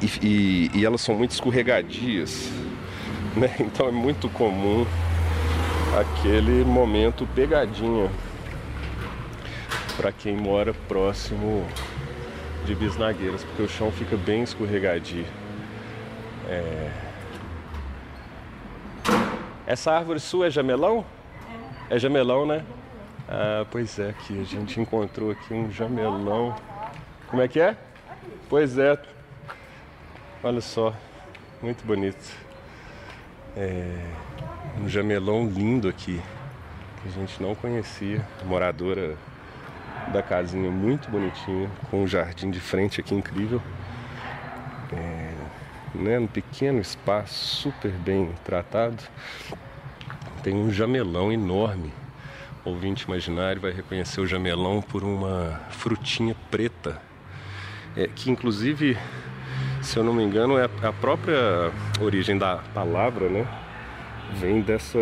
e, e, e, elas são muito escorregadias, né? Então é muito comum aquele momento pegadinha para quem mora próximo de bisnagueiras, porque o chão fica bem escorregadio. É... Essa árvore sua é jamelão? É. É jamelão, né? Ah, pois é, aqui a gente encontrou aqui um jamelão. Como é que é? Pois é. Olha só, muito bonito. É um jamelão lindo aqui que a gente não conhecia. Moradora da casinha muito bonitinha, com um jardim de frente aqui incrível. É, né, um pequeno espaço, super bem tratado. Tem um jamelão enorme. O ouvinte imaginário vai reconhecer o jamelão por uma frutinha preta, é, que inclusive, se eu não me engano, é a própria origem da palavra, né? Vem dessa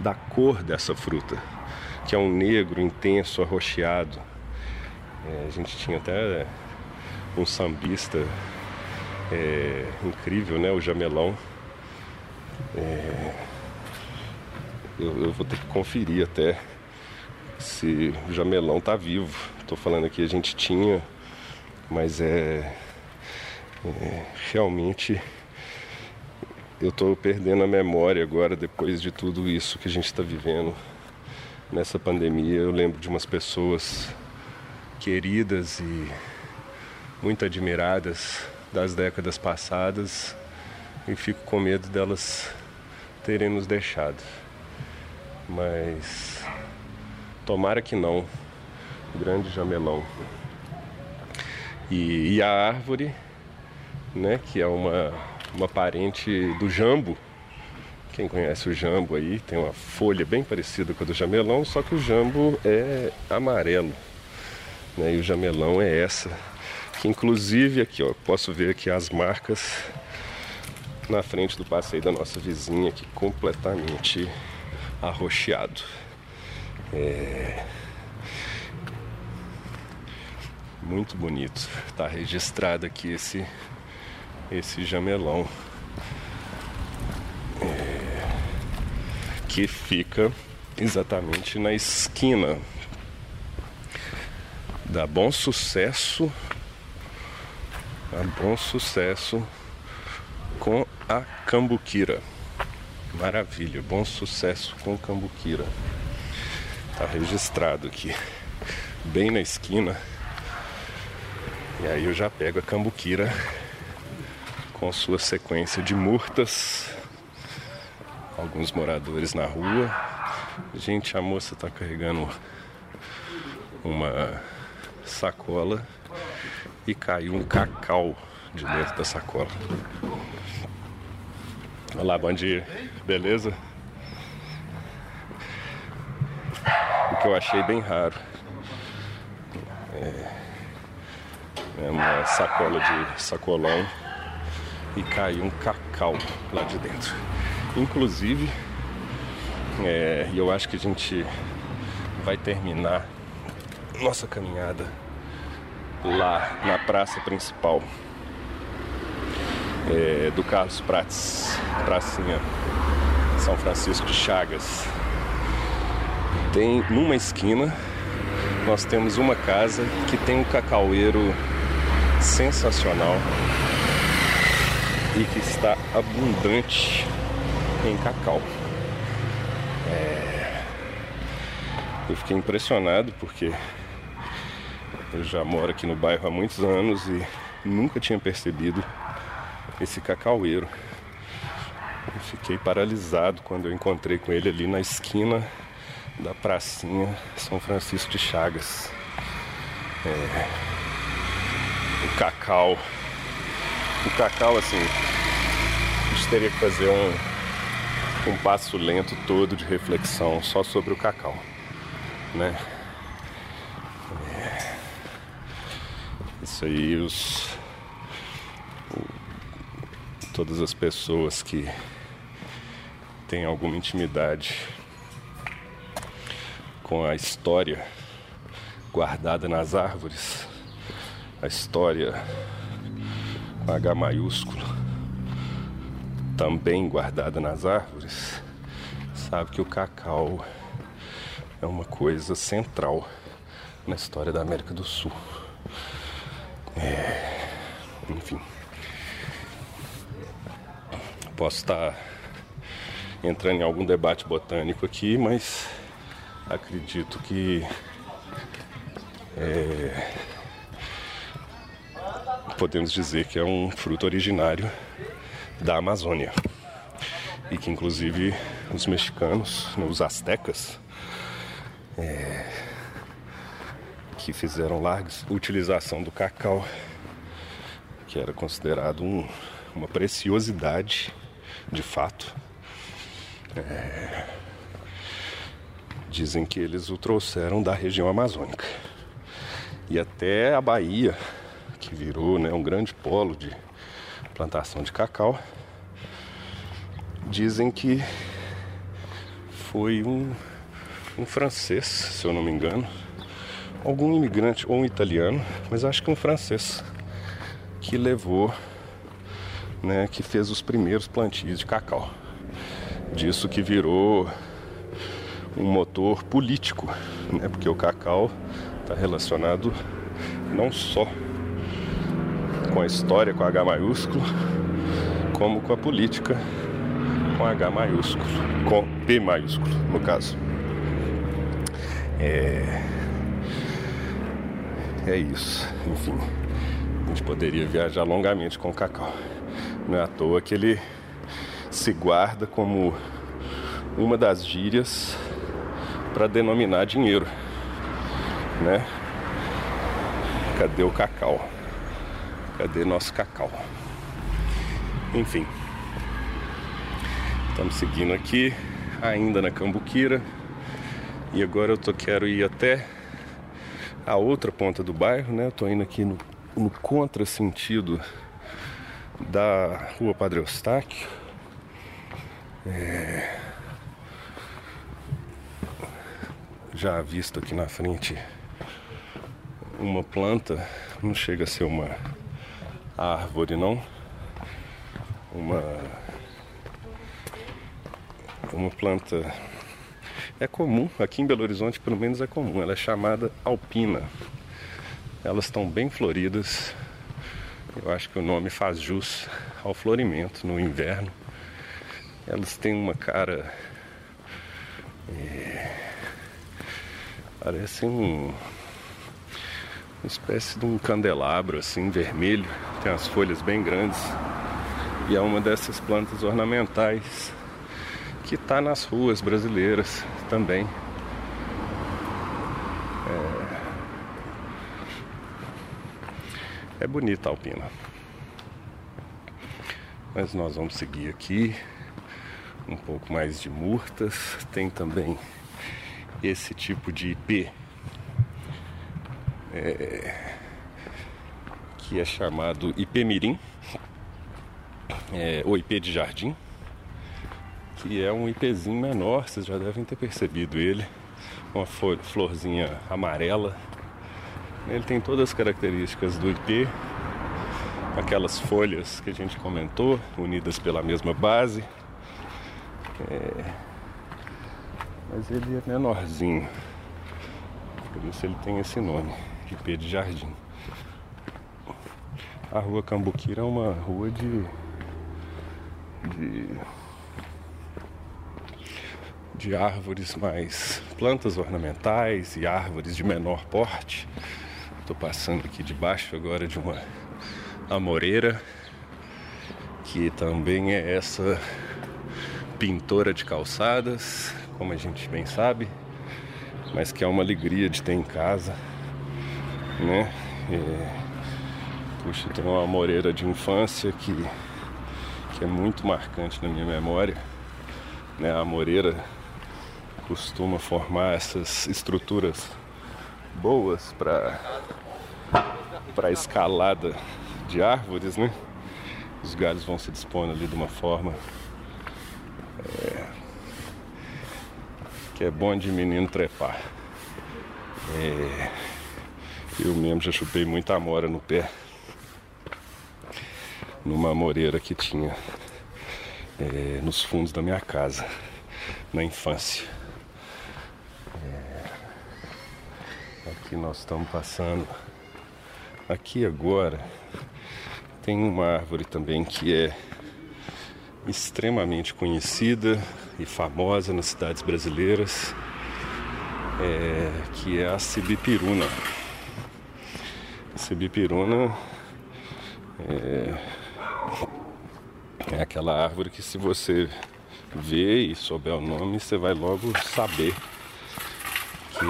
da cor dessa fruta que é um negro intenso, arroxeado. É, a gente tinha até um sambista é, incrível, né? O Jamelão. É, eu, eu, vou ter que conferir até se o Jamelão tá vivo. Estou falando aqui a gente tinha, mas é, é realmente eu estou perdendo a memória agora depois de tudo isso que a gente está vivendo nessa pandemia. Eu lembro de umas pessoas queridas e muito admiradas das décadas passadas e fico com medo delas terem nos deixado. Mas tomara que não. Grande jamelão. E, e a árvore, né, que é uma, uma parente do jambo, quem conhece o jambo aí, tem uma folha bem parecida com a do jamelão, só que o jambo é amarelo. Né? E o jamelão é essa. Que inclusive aqui, ó, posso ver aqui as marcas na frente do passeio da nossa vizinha aqui completamente arroxeado. É... Muito bonito. Está registrado aqui esse esse jamelão. Que fica exatamente na esquina da Bom Sucesso, a Bom Sucesso com a Cambuquira. Maravilha, bom sucesso com Cambuquira. Tá registrado aqui, bem na esquina. E aí eu já pego a Cambuquira com sua sequência de murtas alguns moradores na rua. Gente, a moça está carregando uma sacola e caiu um cacau de dentro da sacola. Olá, bom dia. Beleza? O que eu achei bem raro é, é uma sacola de sacolão e caiu um cacau lá de dentro. Inclusive, é, eu acho que a gente vai terminar nossa caminhada lá na praça principal é, do Carlos Prates, pracinha São Francisco de Chagas. Tem numa esquina nós temos uma casa que tem um cacaueiro sensacional e que está abundante em cacau. É... Eu fiquei impressionado porque eu já moro aqui no bairro há muitos anos e nunca tinha percebido esse cacaueiro. Eu fiquei paralisado quando eu encontrei com ele ali na esquina da pracinha São Francisco de Chagas. É... O cacau. O cacau, assim, a gente teria que fazer um, um passo lento todo de reflexão só sobre o cacau, né? É. Isso aí, os, todas as pessoas que têm alguma intimidade com a história guardada nas árvores, a história com H maiúsculo, também guardada nas árvores, sabe que o cacau é uma coisa central na história da América do Sul. É, enfim. Posso estar entrando em algum debate botânico aqui, mas acredito que é, podemos dizer que é um fruto originário da Amazônia e que inclusive os mexicanos, né, os astecas, é, que fizeram larga utilização do cacau, que era considerado um, uma preciosidade de fato. É, dizem que eles o trouxeram da região amazônica e até a Bahia, que virou né, um grande polo de plantação de cacau. Dizem que foi um, um francês, se eu não me engano, algum imigrante ou um italiano, mas acho que um francês que levou, né, que fez os primeiros plantios de cacau. Disso que virou um motor político, né, porque o cacau está relacionado não só com a história com H maiúsculo, como com a política com H maiúsculo, com P maiúsculo, no caso. É é isso. Enfim, a gente poderia viajar longamente com o cacau. Não é à toa que ele se guarda como uma das gírias para denominar dinheiro, né? Cadê o cacau? Cadê nosso cacau? Enfim, estamos seguindo aqui, ainda na Cambuquira, e agora eu tô, quero ir até a outra ponta do bairro, né? Eu tô indo aqui no, no contrasentido da Rua Padre Eustáquio. É... Já visto aqui na frente uma planta, não chega a ser uma árvore não, uma uma planta é comum, aqui em Belo Horizonte pelo menos é comum, ela é chamada alpina. Elas estão bem floridas. Eu acho que o nome faz jus ao florimento no inverno. Elas têm uma cara. É, um, uma espécie de um candelabro assim, vermelho. Tem as folhas bem grandes. E é uma dessas plantas ornamentais que está nas ruas brasileiras também. É, é bonita a Alpina. Mas nós vamos seguir aqui um pouco mais de murtas. Tem também esse tipo de IP é, que é chamado IP Mirim é, ou IP de jardim que é um IPzinho menor, vocês já devem ter percebido ele, uma florzinha amarela. Ele tem todas as características do IP, aquelas folhas que a gente comentou, unidas pela mesma base. É... Mas ele é menorzinho, por isso ele tem esse nome, De jardim. A rua Cambuquira é uma rua de, de de árvores mais plantas ornamentais e árvores de menor porte. Estou passando aqui debaixo agora de uma amoreira, que também é essa pintora de calçadas, como a gente bem sabe, mas que é uma alegria de ter em casa, né? E, puxa, tem uma amoreira de infância que, que é muito marcante na minha memória, né? A amoreira costuma formar essas estruturas boas para para escalada de árvores, né? Os galhos vão se dispondo ali de uma forma é, que é bom de menino trepar. É, eu mesmo já chupei muita amora no pé numa moreira que tinha é, nos fundos da minha casa na infância. É, aqui nós estamos passando. Aqui agora tem uma árvore também que é extremamente conhecida e famosa nas cidades brasileiras, é, que é a cibipiruna. Cibipiruna é, é aquela árvore que se você vê e souber o nome, você vai logo saber que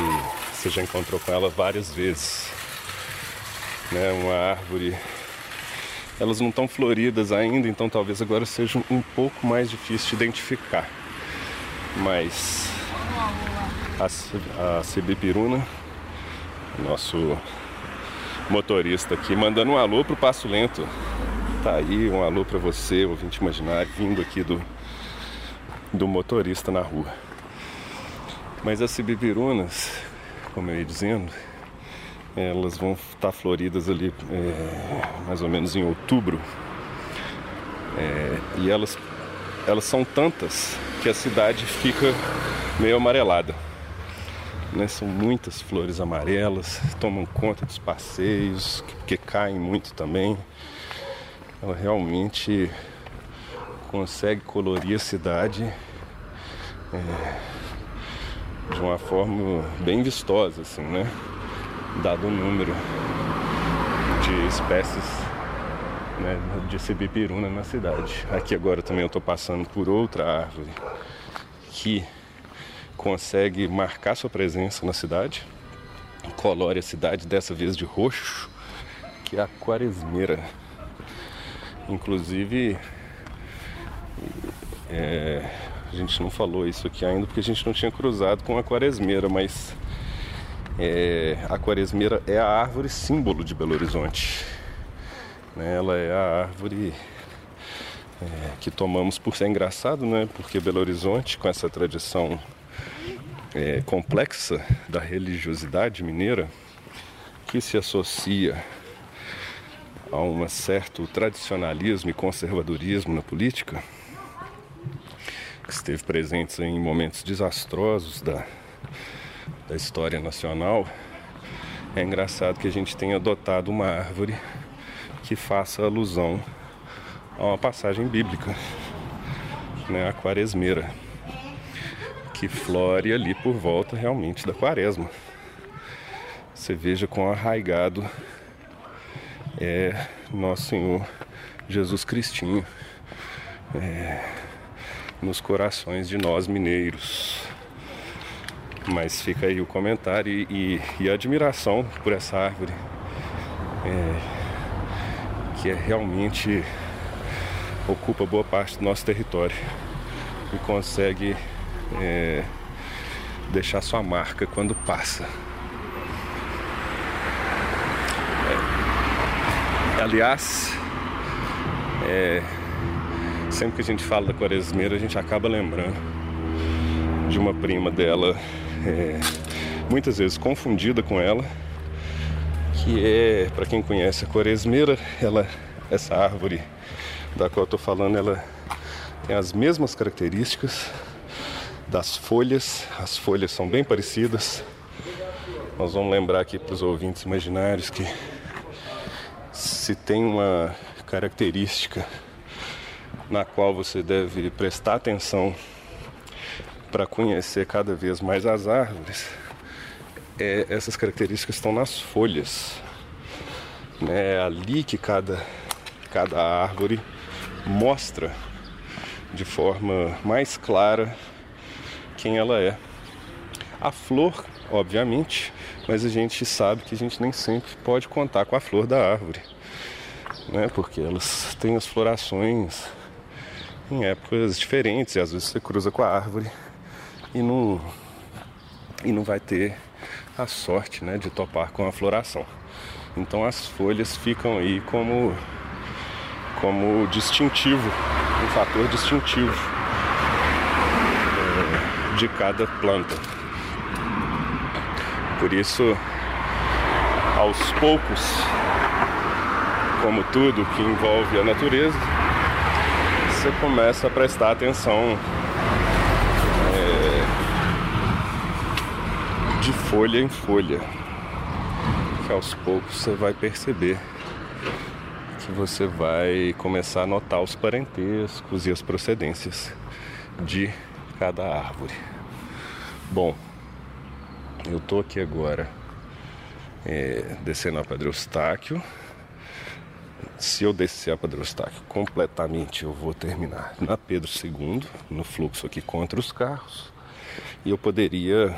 você já encontrou com ela várias vezes. Né? Uma árvore. Elas não estão floridas ainda, então talvez agora seja um pouco mais difícil de identificar. Mas a, a Cibipiruna, nosso motorista aqui, mandando um alô pro Passo Lento. Tá aí um alô para você, ouvinte imaginário, vindo aqui do, do motorista na rua. Mas as cibipirunas, como eu ia dizendo, elas vão estar floridas ali é, mais ou menos em outubro. É, e elas, elas são tantas que a cidade fica meio amarelada. Né? São muitas flores amarelas, tomam conta dos passeios, que, caem muito também ela realmente consegue colorir a cidade é, de uma forma bem vistosa, assim, né? Dado o número de espécies né, de cibipiruna na cidade. Aqui agora também eu estou passando por outra árvore que consegue marcar sua presença na cidade, colore a cidade dessa vez de roxo, que é a quaresmeira. Inclusive, é, a gente não falou isso aqui ainda porque a gente não tinha cruzado com a quaresmeira, mas é, a quaresmeira é a árvore símbolo de Belo Horizonte. Né? Ela é a árvore é, que tomamos por ser engraçado, né? porque Belo Horizonte, com essa tradição é, complexa da religiosidade mineira, que se associa a um certo tradicionalismo e conservadorismo na política, que esteve presente em momentos desastrosos da, da história nacional, é engraçado que a gente tenha adotado uma árvore que faça alusão a uma passagem bíblica, né, a quaresmeira, que flore ali por volta realmente da quaresma. Você veja quão arraigado é Nosso Senhor Jesus Cristinho é, nos corações de nós mineiros. Mas fica aí o comentário e, e, e a admiração por essa árvore é, que é realmente ocupa boa parte do nosso território e consegue é, deixar sua marca quando passa. Aliás, é, sempre que a gente fala da Quaresmeira, a gente acaba lembrando de uma prima dela, é, muitas vezes confundida com ela, que é, para quem conhece a Quaresmeira, ela, essa árvore da qual eu estou falando, ela tem as mesmas características das folhas, as folhas são bem parecidas. Nós vamos lembrar aqui para os ouvintes imaginários que se tem uma característica na qual você deve prestar atenção para conhecer cada vez mais as árvores, é, essas características estão nas folhas. Né? É ali que cada, cada árvore mostra de forma mais clara quem ela é. A flor, obviamente, mas a gente sabe que a gente nem sempre pode contar com a flor da árvore né? Porque elas têm as florações em épocas diferentes e às vezes você cruza com a árvore e não e não vai ter a sorte, né, de topar com a floração. Então as folhas ficam aí como como distintivo, um fator distintivo de cada planta. Por isso, aos poucos, como tudo que envolve a natureza, você começa a prestar atenção é, de folha em folha, que aos poucos você vai perceber que você vai começar a notar os parentescos e as procedências de cada árvore. Bom, eu tô aqui agora é, descendo a Pedro Eustáquio. Se eu descer a Pedro Eustáquio completamente, eu vou terminar na Pedro II, no fluxo aqui contra os carros. E eu poderia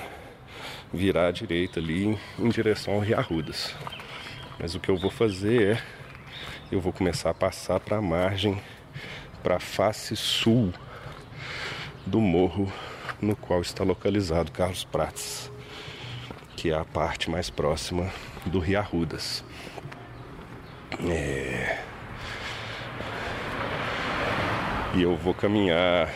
virar à direita ali em, em direção ao Riarrudas. Mas o que eu vou fazer é eu vou começar a passar para a margem, para a face sul do morro no qual está localizado Carlos Prates, que é a parte mais próxima do Rio Arrudas. É... E eu vou caminhar é...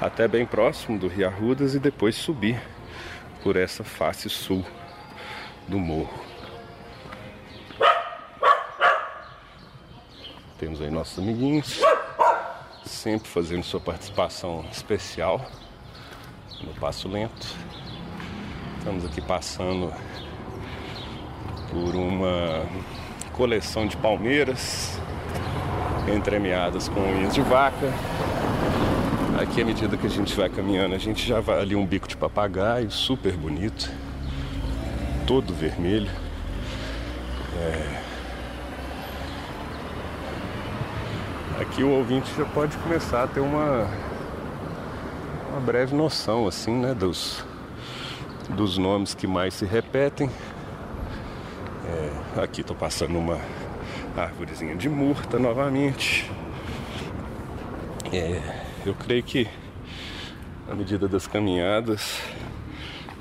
até bem próximo do Rio Arrudas e depois subir por essa face sul do morro. Temos aí nossos amiguinhos, sempre fazendo sua participação especial no passo lento. Estamos aqui passando por uma coleção de palmeiras entremeadas com unhas de vaca. Aqui, à medida que a gente vai caminhando, a gente já vai ali um bico de papagaio super bonito todo vermelho. É... Aqui o ouvinte já pode começar a ter uma, uma breve noção assim, né, dos, dos nomes que mais se repetem. É, aqui estou passando uma árvorezinha de murta novamente. É, eu creio que à medida das caminhadas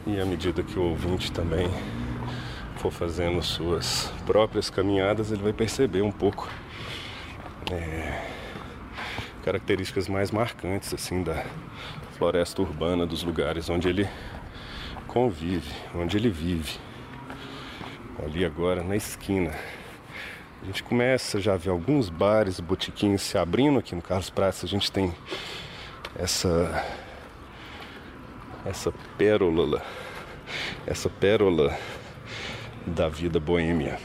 e à medida que o ouvinte também for fazendo suas próprias caminhadas, ele vai perceber um pouco é, características mais marcantes assim da floresta urbana, dos lugares onde ele convive, onde ele vive. Ali agora na esquina. A gente começa já a ver alguns bares, botiquinhos se abrindo aqui no Carlos Praça. A gente tem essa essa pérola, essa pérola da vida boêmia,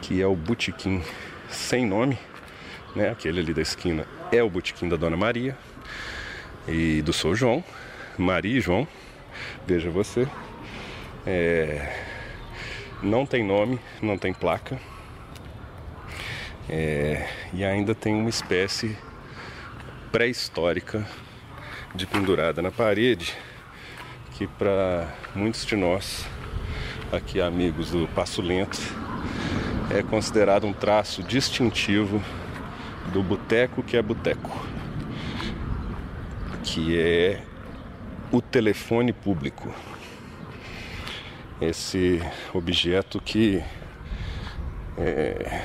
que é o Botequim sem nome, né? Aquele ali da esquina é o Botequim da Dona Maria e do Sou João, Maria e João, veja você. É... Não tem nome, não tem placa. É... E ainda tem uma espécie pré-histórica de pendurada na parede que para muitos de nós, aqui amigos do Passo Lento, é considerado um traço distintivo do boteco que é boteco, que é o telefone público. Esse objeto que é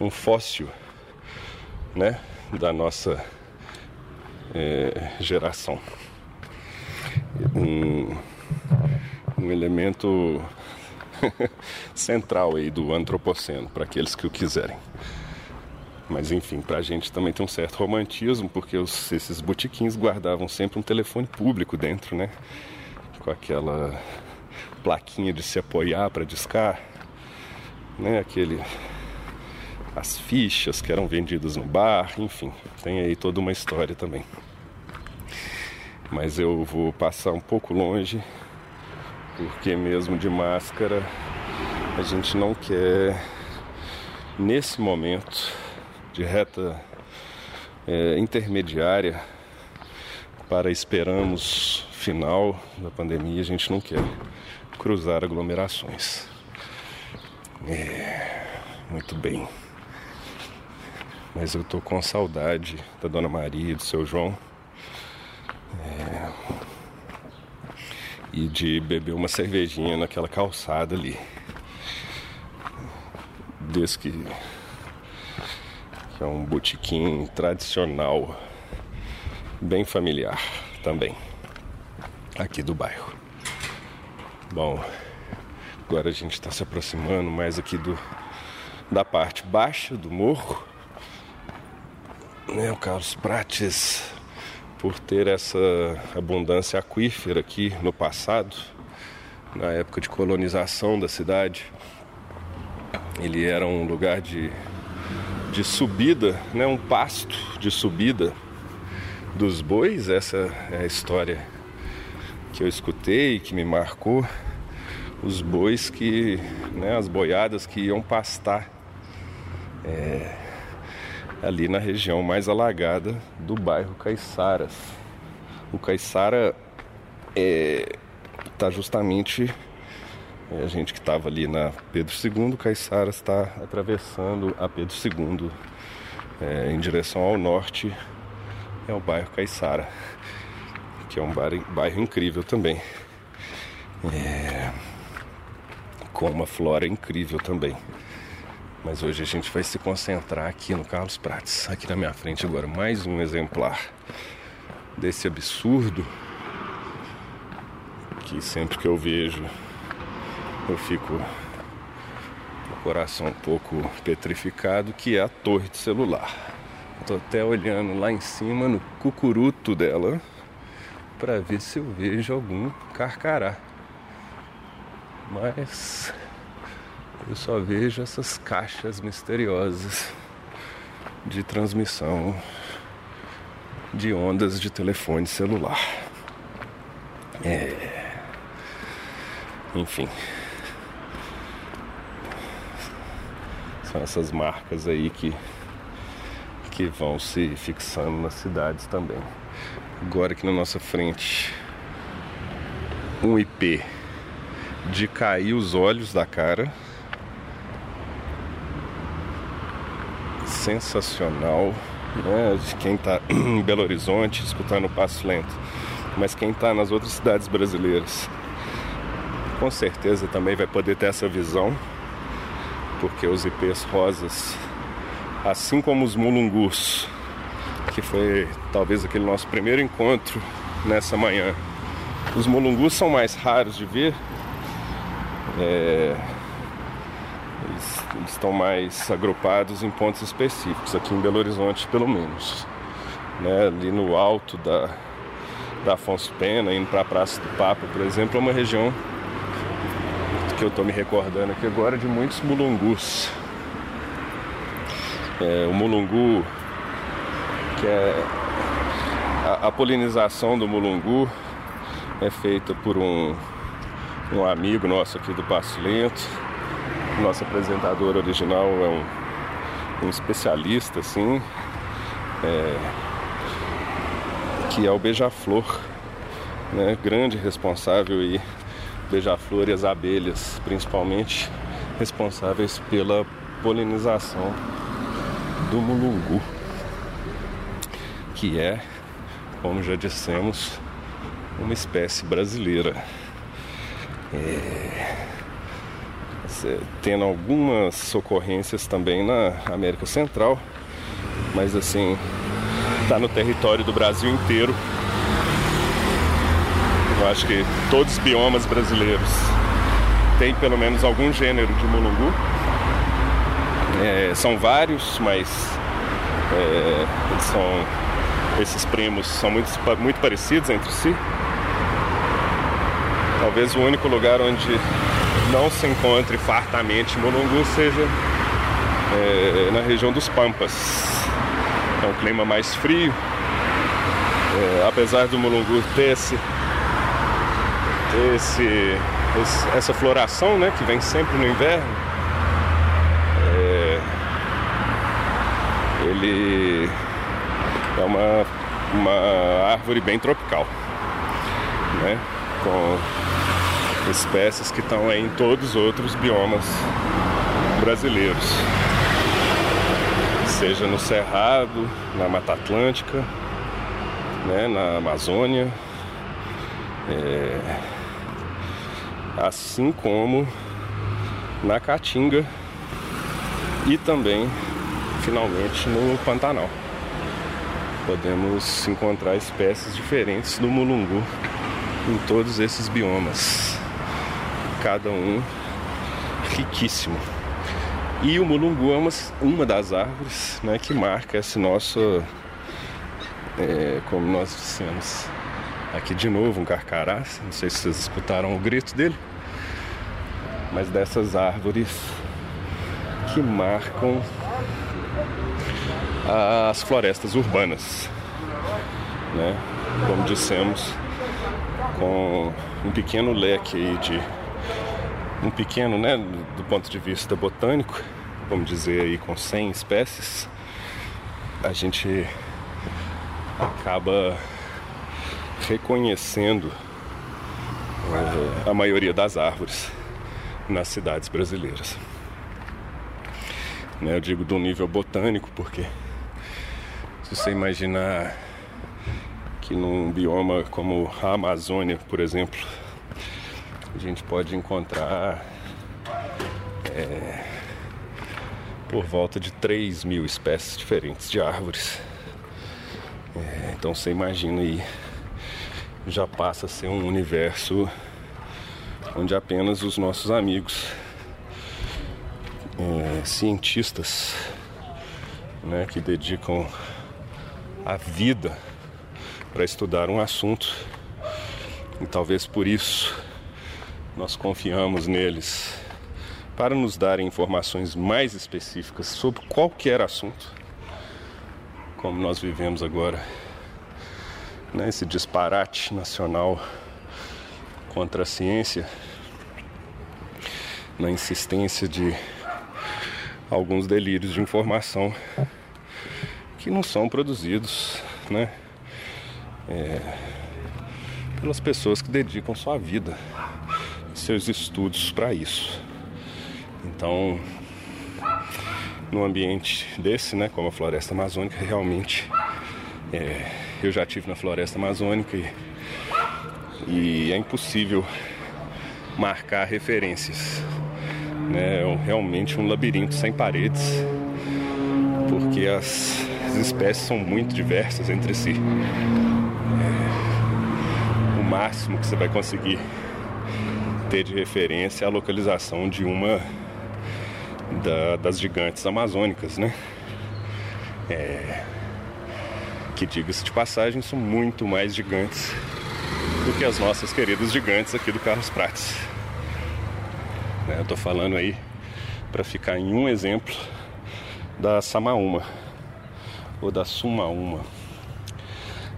um fóssil, né, da nossa é, geração um, um elemento central aí do antropoceno, para aqueles que o quiserem. Mas enfim, para a gente também tem um certo romantismo, porque os, esses botiquins guardavam sempre um telefone público dentro, né? Com aquela plaquinha de se apoiar para discar, né? Aquele as fichas que eram vendidas no bar, enfim, tem aí toda uma história também mas eu vou passar um pouco longe, porque mesmo de máscara a gente não quer, nesse momento de reta é, intermediária para esperamos final da pandemia, a gente não quer cruzar aglomerações. É, muito bem. Mas eu tô com saudade da Dona Maria do seu João. É... e de beber uma cervejinha naquela calçada ali. Desde que, que é um botequim tradicional, bem familiar também, aqui do bairro. Bom, agora a gente está se aproximando mais aqui do, da parte baixa do morro. Né, o Carlos Prates por ter essa abundância aquífera aqui no passado, na época de colonização da cidade. Ele era um lugar de, de subida, né, um pasto de subida dos bois. Essa é a história que eu escutei, que me marcou. Os bois que, né, as boiadas que iam pastar. É, ali na região mais alagada do bairro Caiçaras. O Caiçara está é, tá justamente é, a gente que estava ali na Pedro II, Caiçara está atravessando a Pedro II é, em direção ao norte, é o bairro Caiçara, que é um bairro, bairro incrível também, é, com uma flora incrível também. Mas hoje a gente vai se concentrar aqui no Carlos Prates. Aqui na minha frente agora mais um exemplar desse absurdo que sempre que eu vejo eu fico com o coração um pouco petrificado, que é a torre de celular. Estou até olhando lá em cima no cucuruto dela para ver se eu vejo algum carcará. Mas eu só vejo essas caixas misteriosas de transmissão de ondas de telefone celular. É. Enfim. São essas marcas aí que, que vão se fixando nas cidades também. Agora aqui na nossa frente, um IP de cair os olhos da cara. sensacional. Né? De quem está em Belo Horizonte escutando o Passo Lento, mas quem está nas outras cidades brasileiras, com certeza também vai poder ter essa visão, porque os IPs rosas, assim como os mulungus, que foi talvez aquele nosso primeiro encontro nessa manhã. Os mulungus são mais raros de ver. É, eles, eles estão mais agrupados em pontos específicos, aqui em Belo Horizonte pelo menos. Né? Ali no alto da, da Afonso Pena, indo para a Praça do Papa, por exemplo, é uma região que eu estou me recordando aqui agora de muitos mulungus. É, o mulungu, que é a, a, polinização do mulungu é feita por um, um amigo nosso aqui do Passo Lento nosso apresentador original é um, um especialista, assim, é, que é o Beija-Flor, né? grande responsável e Beija-Flor e as abelhas, principalmente responsáveis pela polinização do mulungu, que é, como já dissemos, uma espécie brasileira. É tendo algumas ocorrências também na América Central, mas assim, está no território do Brasil inteiro. Eu acho que todos os biomas brasileiros têm pelo menos algum gênero de mulungu. É, são vários, mas é, são, esses primos são muito, muito parecidos entre si. Talvez o único lugar onde não se encontre fartamente mulungu seja é, na região dos Pampas. É um clima mais frio. É, apesar do mulungu ter, esse, esse, esse, essa floração né, que vem sempre no inverno, é, ele é uma, uma árvore bem tropical. Né, com espécies que estão em todos os outros biomas brasileiros, seja no Cerrado, na Mata Atlântica, né, na Amazônia, é, assim como na Caatinga e também, finalmente, no Pantanal. Podemos encontrar espécies diferentes do mulungu em todos esses biomas, cada um riquíssimo. E o mulungu é uma, uma das árvores né, que marca esse nosso, é, como nós dissemos, aqui de novo um carcará. Não sei se vocês escutaram o grito dele, mas dessas árvores que marcam as florestas urbanas, né? Como dissemos, com um pequeno leque aí de um pequeno, né, do ponto de vista botânico, vamos dizer aí com 100 espécies, a gente acaba reconhecendo é, a maioria das árvores nas cidades brasileiras. Né, eu digo do nível botânico porque se você imaginar que num bioma como a Amazônia, por exemplo, a gente pode encontrar é, por volta de 3 mil espécies diferentes de árvores. É, então você imagina aí, já passa a ser um universo onde apenas os nossos amigos é, cientistas né, que dedicam a vida para estudar um assunto. E talvez por isso nós confiamos neles para nos darem informações mais específicas sobre qualquer assunto, como nós vivemos agora, né, esse disparate nacional contra a ciência, na insistência de alguns delírios de informação que não são produzidos, né, é, pelas pessoas que dedicam sua vida seus estudos para isso. Então, num ambiente desse, né, como a floresta amazônica, realmente é, eu já tive na floresta amazônica e, e é impossível marcar referências. Né? É realmente um labirinto sem paredes, porque as, as espécies são muito diversas entre si. É, o máximo que você vai conseguir ter de referência a localização de uma da, das gigantes amazônicas, né? É, que diga-se de passagem, são muito mais gigantes do que as nossas queridas gigantes aqui do Carlos Prates. Né, eu tô falando aí para ficar em um exemplo da Samaúma ou da Sumaúma.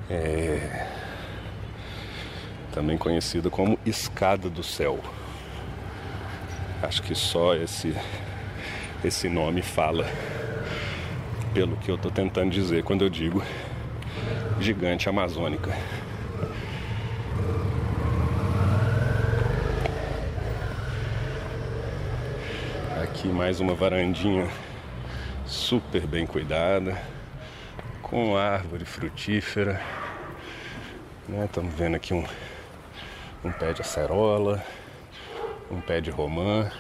É, também conhecida como Escada do Céu. Acho que só esse esse nome fala pelo que eu estou tentando dizer quando eu digo gigante amazônica. Aqui mais uma varandinha super bem cuidada, com árvore frutífera. Estamos né? vendo aqui um um pé de acerola, um pé de romã.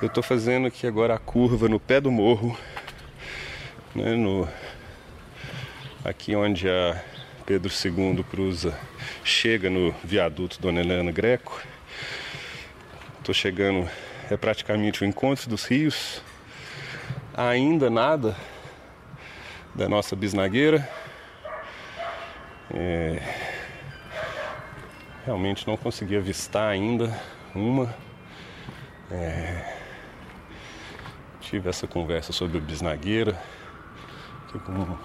Eu estou fazendo aqui agora a curva no pé do morro, né, no, aqui onde a Pedro II cruza, chega no viaduto Dona Helena Greco. Estou chegando, é praticamente o encontro dos rios. Ainda nada da nossa bisnagueira. É, realmente não consegui avistar ainda uma. É, tive essa conversa sobre bisnagueira, com,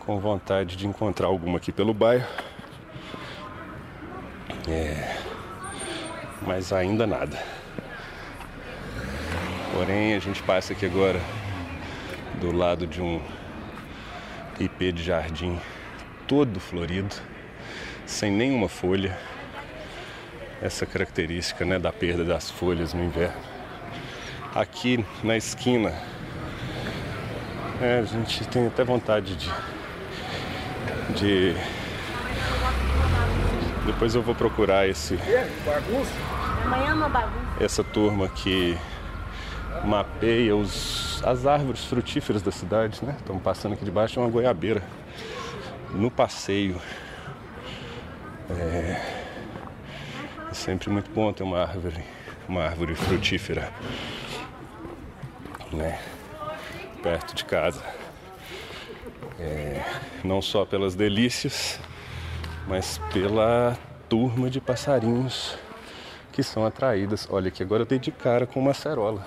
com vontade de encontrar alguma aqui pelo bairro. É, mas ainda nada. Porém, a gente passa aqui agora do lado de um IP de jardim todo florido sem nenhuma folha. Essa característica né, da perda das folhas no inverno. Aqui na esquina, é, a gente tem até vontade de, de Depois eu vou procurar esse. Amanhã é uma bagunça. Essa turma que mapeia os, as árvores frutíferas da cidade, né? Estamos passando aqui debaixo de uma goiabeira. No passeio. É, é sempre muito bom ter uma árvore, uma árvore frutífera, né? Perto de casa. É, não só pelas delícias, mas pela turma de passarinhos que são atraídas. Olha aqui, agora eu dei de cara com uma acerola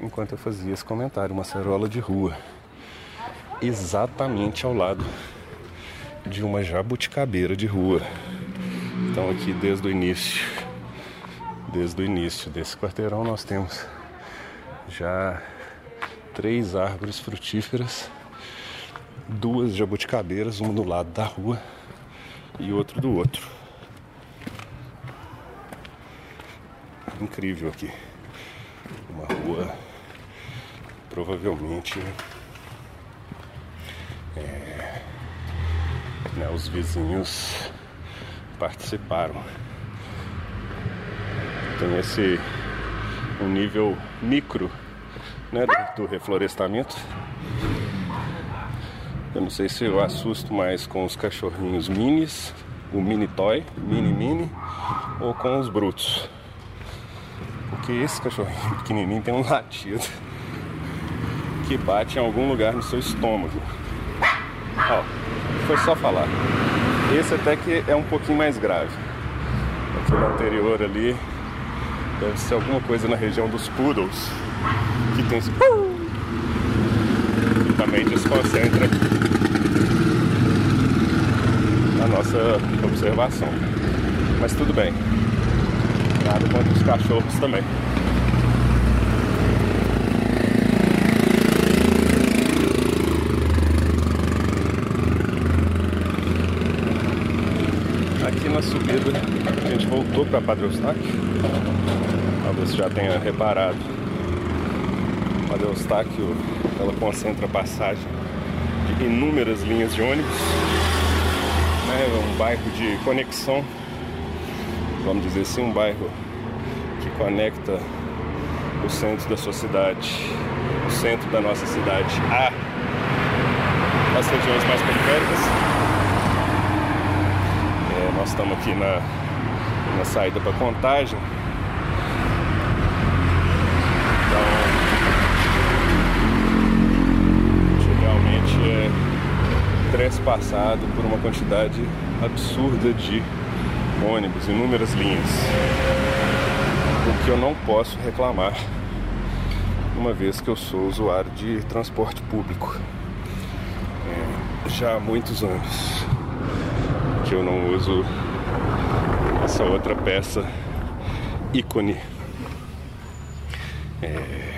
enquanto eu fazia esse comentário, uma acerola de rua, exatamente ao lado de uma jabuticabeira de rua. Então aqui desde o início, desde o início desse quarteirão nós temos já três árvores frutíferas, duas jabuticabeiras, uma do lado da rua e outro do outro. Incrível aqui. Uma rua provavelmente é, né, os vizinhos participaram. Tem esse um nível micro né, do, do reflorestamento. Eu não sei se eu assusto mais com os cachorrinhos minis, o mini toy, mini mini, ou com os brutos. Porque esse cachorrinho pequenininho tem um latido que bate em algum lugar no seu estômago. Ó, foi só falar. Esse até que é um pouquinho mais grave. Aquele anterior ali deve ser alguma coisa na região dos poodles que tem esse também desconcentra a nossa observação. Mas tudo bem. Nada contra os cachorros também. Aqui na subida a gente voltou para Padre Eustáquio. Talvez você já tenha reparado. Padre Eustáquio ela concentra a passagem de inúmeras linhas de ônibus. É um bairro de conexão, vamos dizer assim, um bairro que conecta o centro da sua cidade, o centro da nossa cidade, a as regiões mais periféricas. É, nós estamos aqui na, na saída para contagem. é trespassado por uma quantidade absurda de ônibus, inúmeras linhas. O que eu não posso reclamar, uma vez que eu sou usuário de transporte público. É, já há muitos anos que eu não uso essa outra peça ícone. É,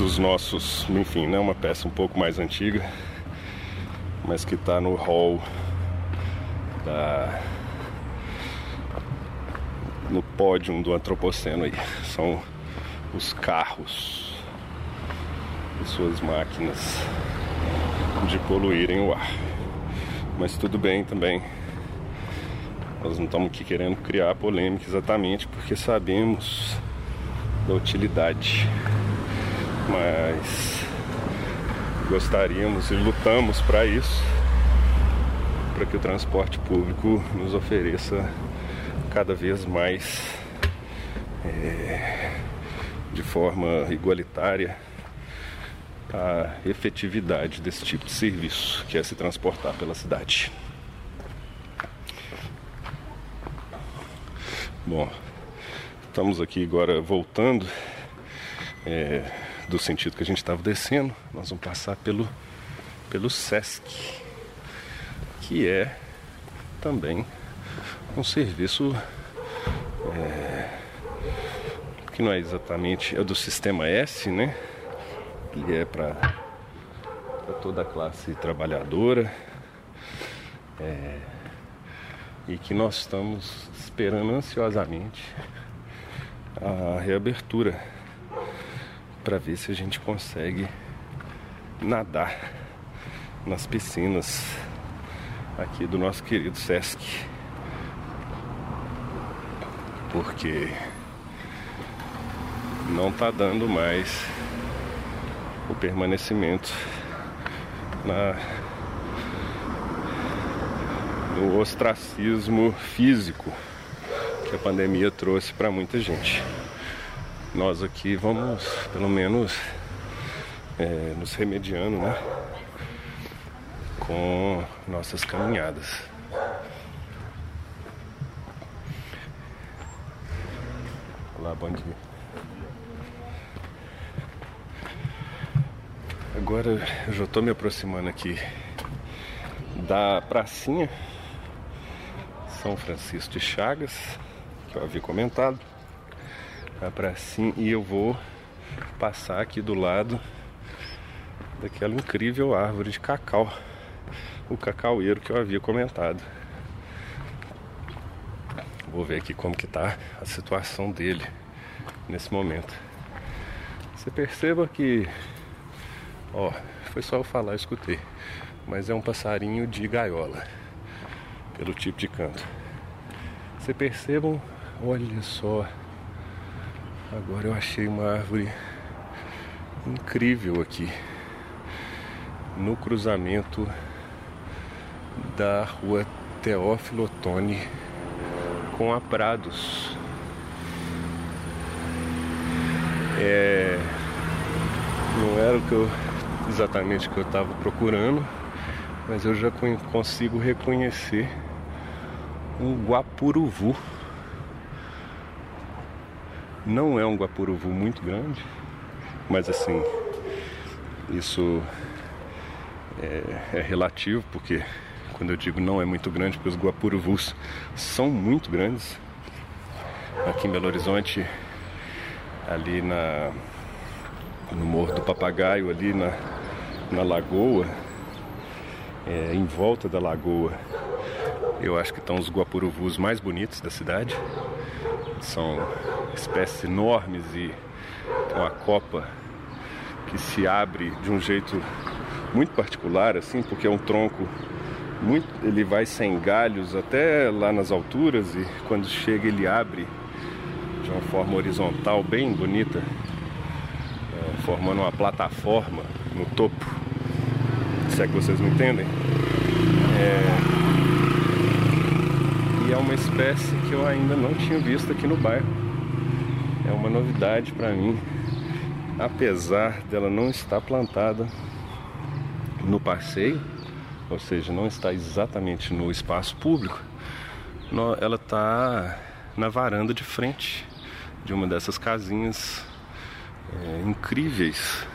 dos nossos, enfim, né, uma peça um pouco mais antiga, mas que está no hall da no pódio do antropoceno aí. São os carros e suas máquinas de poluírem o ar. Mas tudo bem também. Nós não estamos aqui querendo criar polêmica exatamente porque sabemos da utilidade mas gostaríamos e lutamos para isso, para que o transporte público nos ofereça cada vez mais é, de forma igualitária a efetividade desse tipo de serviço, que é se transportar pela cidade. Bom, estamos aqui agora voltando. É, do sentido que a gente estava descendo, nós vamos passar pelo, pelo Sesc, que é também um serviço é, que não é exatamente é do sistema S, né? Que é para toda a classe trabalhadora. É, e que nós estamos esperando ansiosamente a reabertura para ver se a gente consegue nadar nas piscinas aqui do nosso querido Sesc. Porque não está dando mais o permanecimento na no ostracismo físico que a pandemia trouxe para muita gente. Nós aqui vamos, pelo menos, é, nos remediando, né? Com nossas caminhadas. Olá, bom dia. Agora eu já estou me aproximando aqui da pracinha São Francisco de Chagas, que eu havia comentado. A pracinha e eu vou passar aqui do lado daquela incrível árvore de cacau, o cacaueiro que eu havia comentado. Vou ver aqui como que tá a situação dele nesse momento. Você perceba que, ó, foi só eu falar, eu escutei, mas é um passarinho de gaiola, pelo tipo de canto. Você percebam, olha só, agora eu achei uma árvore incrível aqui no cruzamento da rua Teófilo Otoni com a Prados. É, não era o que eu, exatamente o que eu estava procurando, mas eu já consigo reconhecer um guapuruvu. Não é um guapuruvu muito grande, mas assim, isso é, é relativo, porque quando eu digo não é muito grande, porque os guapuruvus são muito grandes. Aqui em Belo Horizonte, ali na, no Morro do Papagaio, ali na, na lagoa, é, em volta da lagoa, eu acho que estão os guapuruvus mais bonitos da cidade. São espécies enormes e com a copa que se abre de um jeito muito particular, assim, porque é um tronco muito, ele vai sem galhos até lá nas alturas e quando chega ele abre de uma forma horizontal bem bonita, é, formando uma plataforma no topo. Se é que vocês me entendem. É... É uma espécie que eu ainda não tinha visto aqui no bairro. É uma novidade para mim, apesar dela não estar plantada no passeio, ou seja, não está exatamente no espaço público, ela está na varanda de frente de uma dessas casinhas é, incríveis,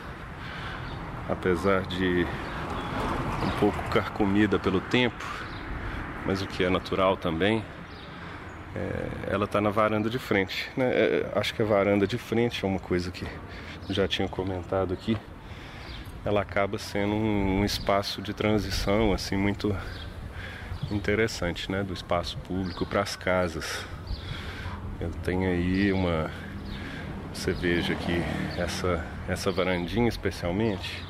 apesar de um pouco carcomida pelo tempo, mas o que é natural também. É, ela está na varanda de frente. Né? É, acho que a varanda de frente é uma coisa que já tinha comentado aqui ela acaba sendo um, um espaço de transição assim muito interessante, né, do espaço público para as casas. Tenho aí uma você veja aqui essa essa varandinha especialmente.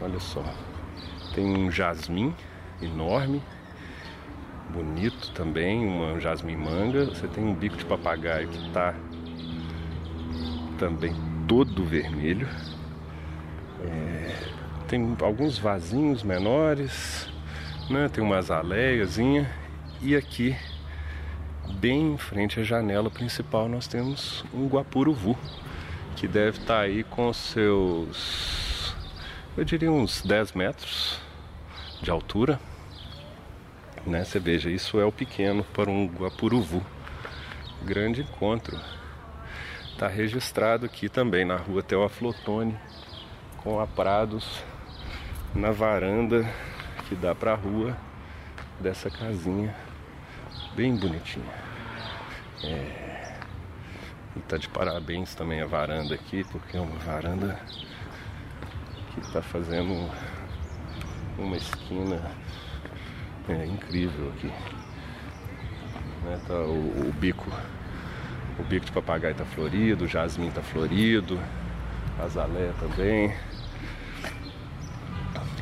Olha só. Tem um jasmim enorme, bonito também, uma jasmim manga. Você tem um bico de papagaio que está também todo vermelho. É, tem alguns vasinhos menores, né? Tem uma azaleiazinha e aqui bem em frente à janela principal nós temos um guapuruvu que deve estar tá aí com seus eu diria uns 10 metros de altura né? Você veja, isso é o pequeno para um guapuruvu grande encontro está registrado aqui também na rua Teoflotone com a Prados na varanda que dá para a rua dessa casinha bem bonitinha. É... E tá de parabéns também a varanda aqui, porque é uma varanda que está fazendo uma esquina é, incrível aqui. Né, tá o, o, bico, o bico de papagaio está florido, o jasmim está florido, a azaleia também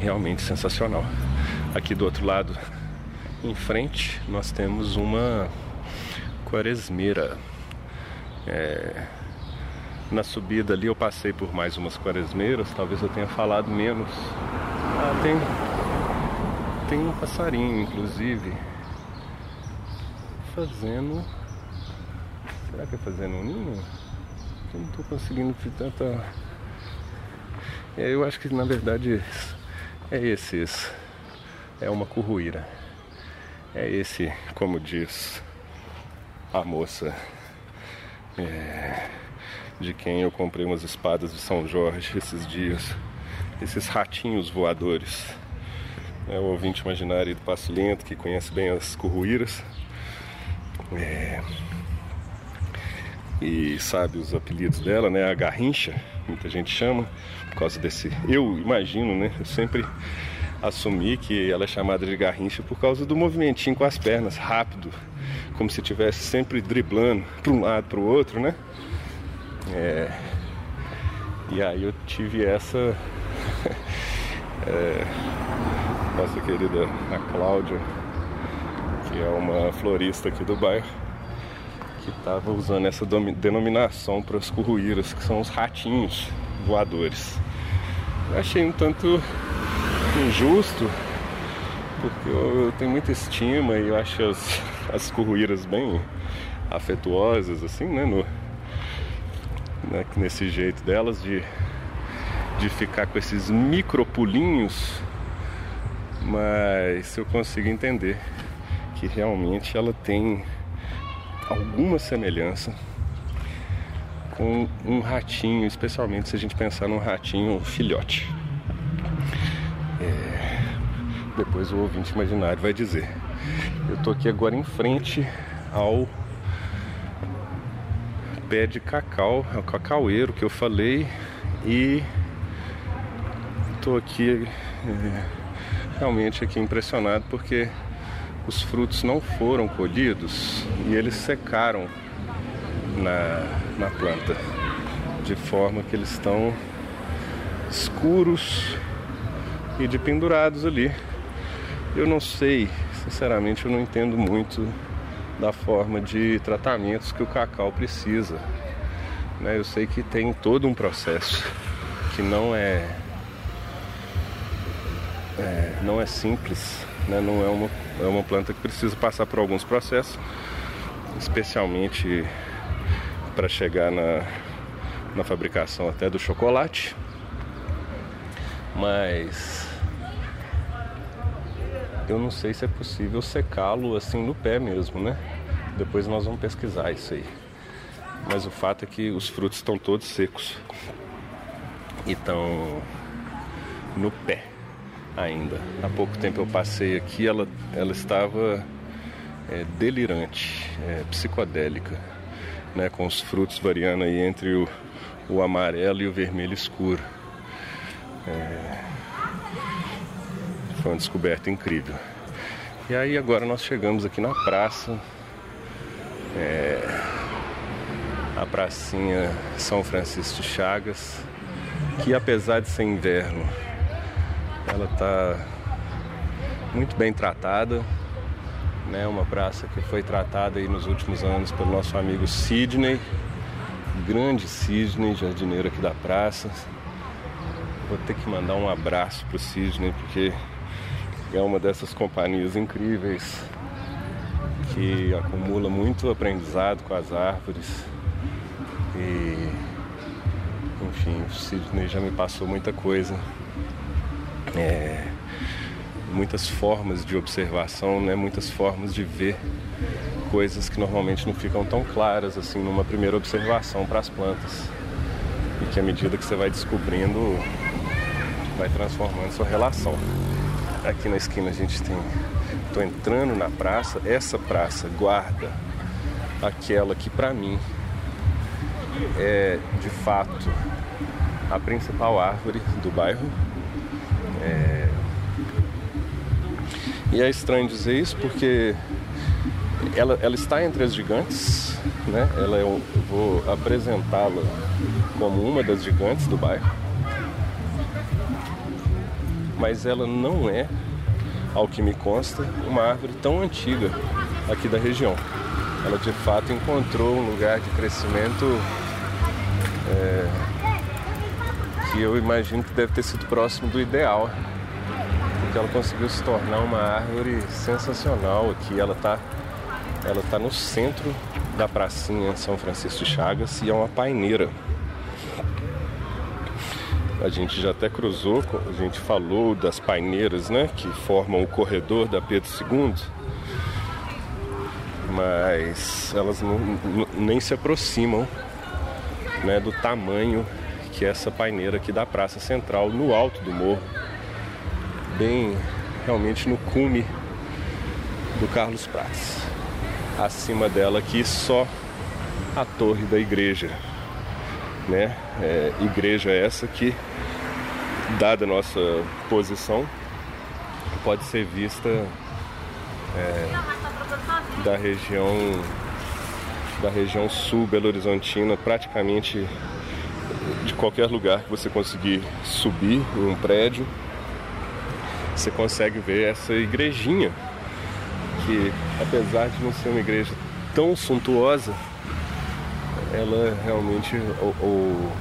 realmente sensacional. Aqui do outro lado, em frente, nós temos uma quaresmeira. É, na subida ali eu passei por mais umas quaresmeiras, talvez eu tenha falado menos. Ah, tem, tem um passarinho, inclusive, fazendo. Será que é fazendo um ninho? Eu não estou conseguindo ver tanta. É, eu acho que na verdade é esse, esse. É uma curruíra. É esse, como diz a moça. É de quem eu comprei umas espadas de São Jorge esses dias. Esses ratinhos voadores. É o ouvinte imaginário do Passo Lento, que conhece bem as curruíras. É... E sabe os apelidos dela, né? A garrincha, muita gente chama, por causa desse. Eu imagino, né? Eu sempre assumi que ela é chamada de garrincha por causa do movimentinho com as pernas, rápido, como se estivesse sempre driblando para um lado para o outro, né? É, e aí eu tive essa. é, nossa querida a Cláudia, que é uma florista aqui do bairro, que estava usando essa denominação para as curruíras, que são os ratinhos voadores. Eu achei um tanto injusto, porque eu, tenho muita estima e eu acho as, as curruíras bem afetuosas, assim, né? No, né, nesse jeito delas de, de ficar com esses micro pulinhos, mas eu consigo entender que realmente ela tem alguma semelhança com um ratinho, especialmente se a gente pensar num ratinho filhote. É, depois o ouvinte imaginário vai dizer. Eu tô aqui agora em frente ao pé de cacau, é o cacaueiro que eu falei e estou aqui é, realmente aqui impressionado porque os frutos não foram colhidos e eles secaram na, na planta de forma que eles estão escuros e de pendurados ali. Eu não sei, sinceramente, eu não entendo muito da forma de tratamentos que o cacau precisa. Né? Eu sei que tem todo um processo que não é, é não é simples, né? não é uma, é uma planta que precisa passar por alguns processos, especialmente para chegar na, na fabricação até do chocolate. Mas eu não sei se é possível secá-lo assim no pé mesmo, né? Depois nós vamos pesquisar isso aí. Mas o fato é que os frutos estão todos secos e estão no pé ainda. Há pouco tempo eu passei aqui, ela, ela estava é, delirante, é, psicodélica, né, com os frutos variando aí entre o, o amarelo e o vermelho escuro. É, foi uma descoberta incrível. E aí agora nós chegamos aqui na praça. É, a pracinha São Francisco Chagas, que apesar de ser inverno, ela está muito bem tratada. Né? Uma praça que foi tratada aí nos últimos anos pelo nosso amigo Sidney, grande Sidney, jardineiro aqui da praça. Vou ter que mandar um abraço pro Sidney, porque é uma dessas companhias incríveis que acumula muito aprendizado com as árvores. E enfim, o Sidney já me passou muita coisa. É, muitas formas de observação, né? muitas formas de ver coisas que normalmente não ficam tão claras assim numa primeira observação para as plantas. E que à medida que você vai descobrindo, vai transformando sua relação. Aqui na esquina a gente tem. Estou entrando na praça. Essa praça guarda aquela que para mim é de fato a principal árvore do bairro. E é estranho dizer isso porque ela, ela está entre as gigantes, né? Ela é, eu vou apresentá-la como uma das gigantes do bairro mas ela não é ao que me consta, uma árvore tão antiga aqui da região. Ela de fato encontrou um lugar de crescimento é, que eu imagino que deve ter sido próximo do ideal, porque ela conseguiu se tornar uma árvore sensacional aqui. Ela está ela tá no centro da pracinha São Francisco de Chagas e é uma paineira. A gente já até cruzou, a gente falou das paineiras, né, que formam o corredor da Pedro II, mas elas não, nem se aproximam, né, do tamanho que é essa paineira aqui da Praça Central, no alto do morro, bem realmente no cume do Carlos Praça. Acima dela aqui só a torre da igreja, né? É, igreja essa que dada a nossa posição, pode ser vista é, da região da região sul Belo Horizontina, praticamente de qualquer lugar que você conseguir subir em um prédio, você consegue ver essa igrejinha que apesar de não ser uma igreja tão suntuosa, ela realmente o, o,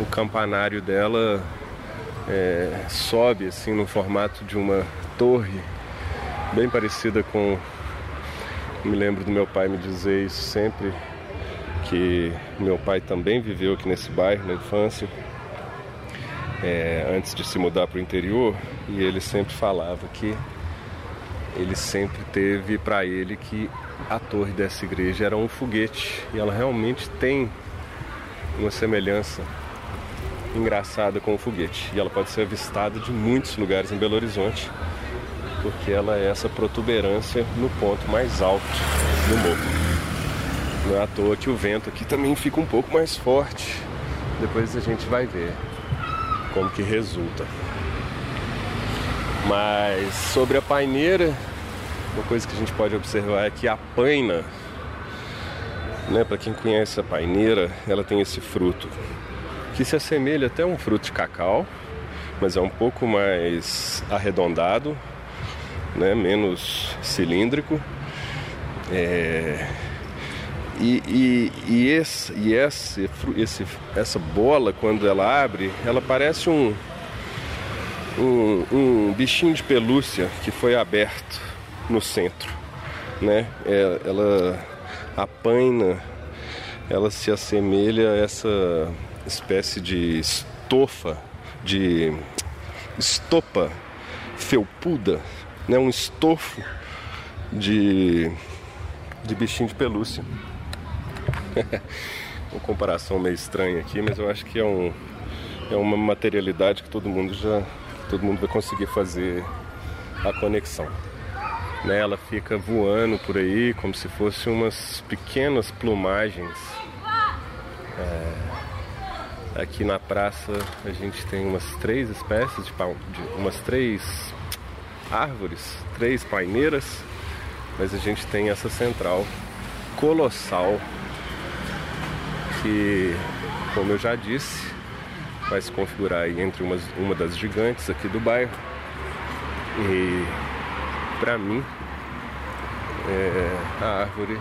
o campanário dela é, sobe assim no formato de uma torre bem parecida com me lembro do meu pai me dizer isso sempre que meu pai também viveu aqui nesse bairro na infância é, antes de se mudar para o interior e ele sempre falava que ele sempre teve para ele que a torre dessa igreja era um foguete e ela realmente tem uma semelhança engraçada com o foguete. E ela pode ser avistada de muitos lugares em Belo Horizonte, porque ela é essa protuberância no ponto mais alto do morro. Não é à toa que o vento aqui também fica um pouco mais forte. Depois a gente vai ver como que resulta. Mas sobre a paineira, uma coisa que a gente pode observar é que a paina, né, para quem conhece a paineira, ela tem esse fruto que se assemelha até a um fruto de cacau, mas é um pouco mais arredondado, né, menos cilíndrico. É, e, e, e, esse, e esse, esse, essa bola, quando ela abre, ela parece um, um, um bichinho de pelúcia que foi aberto no centro. Né? É, ela, a paina, ela se assemelha a essa espécie de estofa, de estopa felpuda, né? um estofo de, de bichinho de pelúcia. uma comparação meio estranha aqui, mas eu acho que é, um, é uma materialidade que todo mundo já todo mundo vai conseguir fazer a conexão. Né? Ela fica voando por aí como se fossem umas pequenas plumagens. É Aqui na praça a gente tem umas três espécies de, de umas três árvores, três paineiras, mas a gente tem essa central colossal que, como eu já disse, vai se configurar entre umas, uma das gigantes aqui do bairro. E para mim é a árvore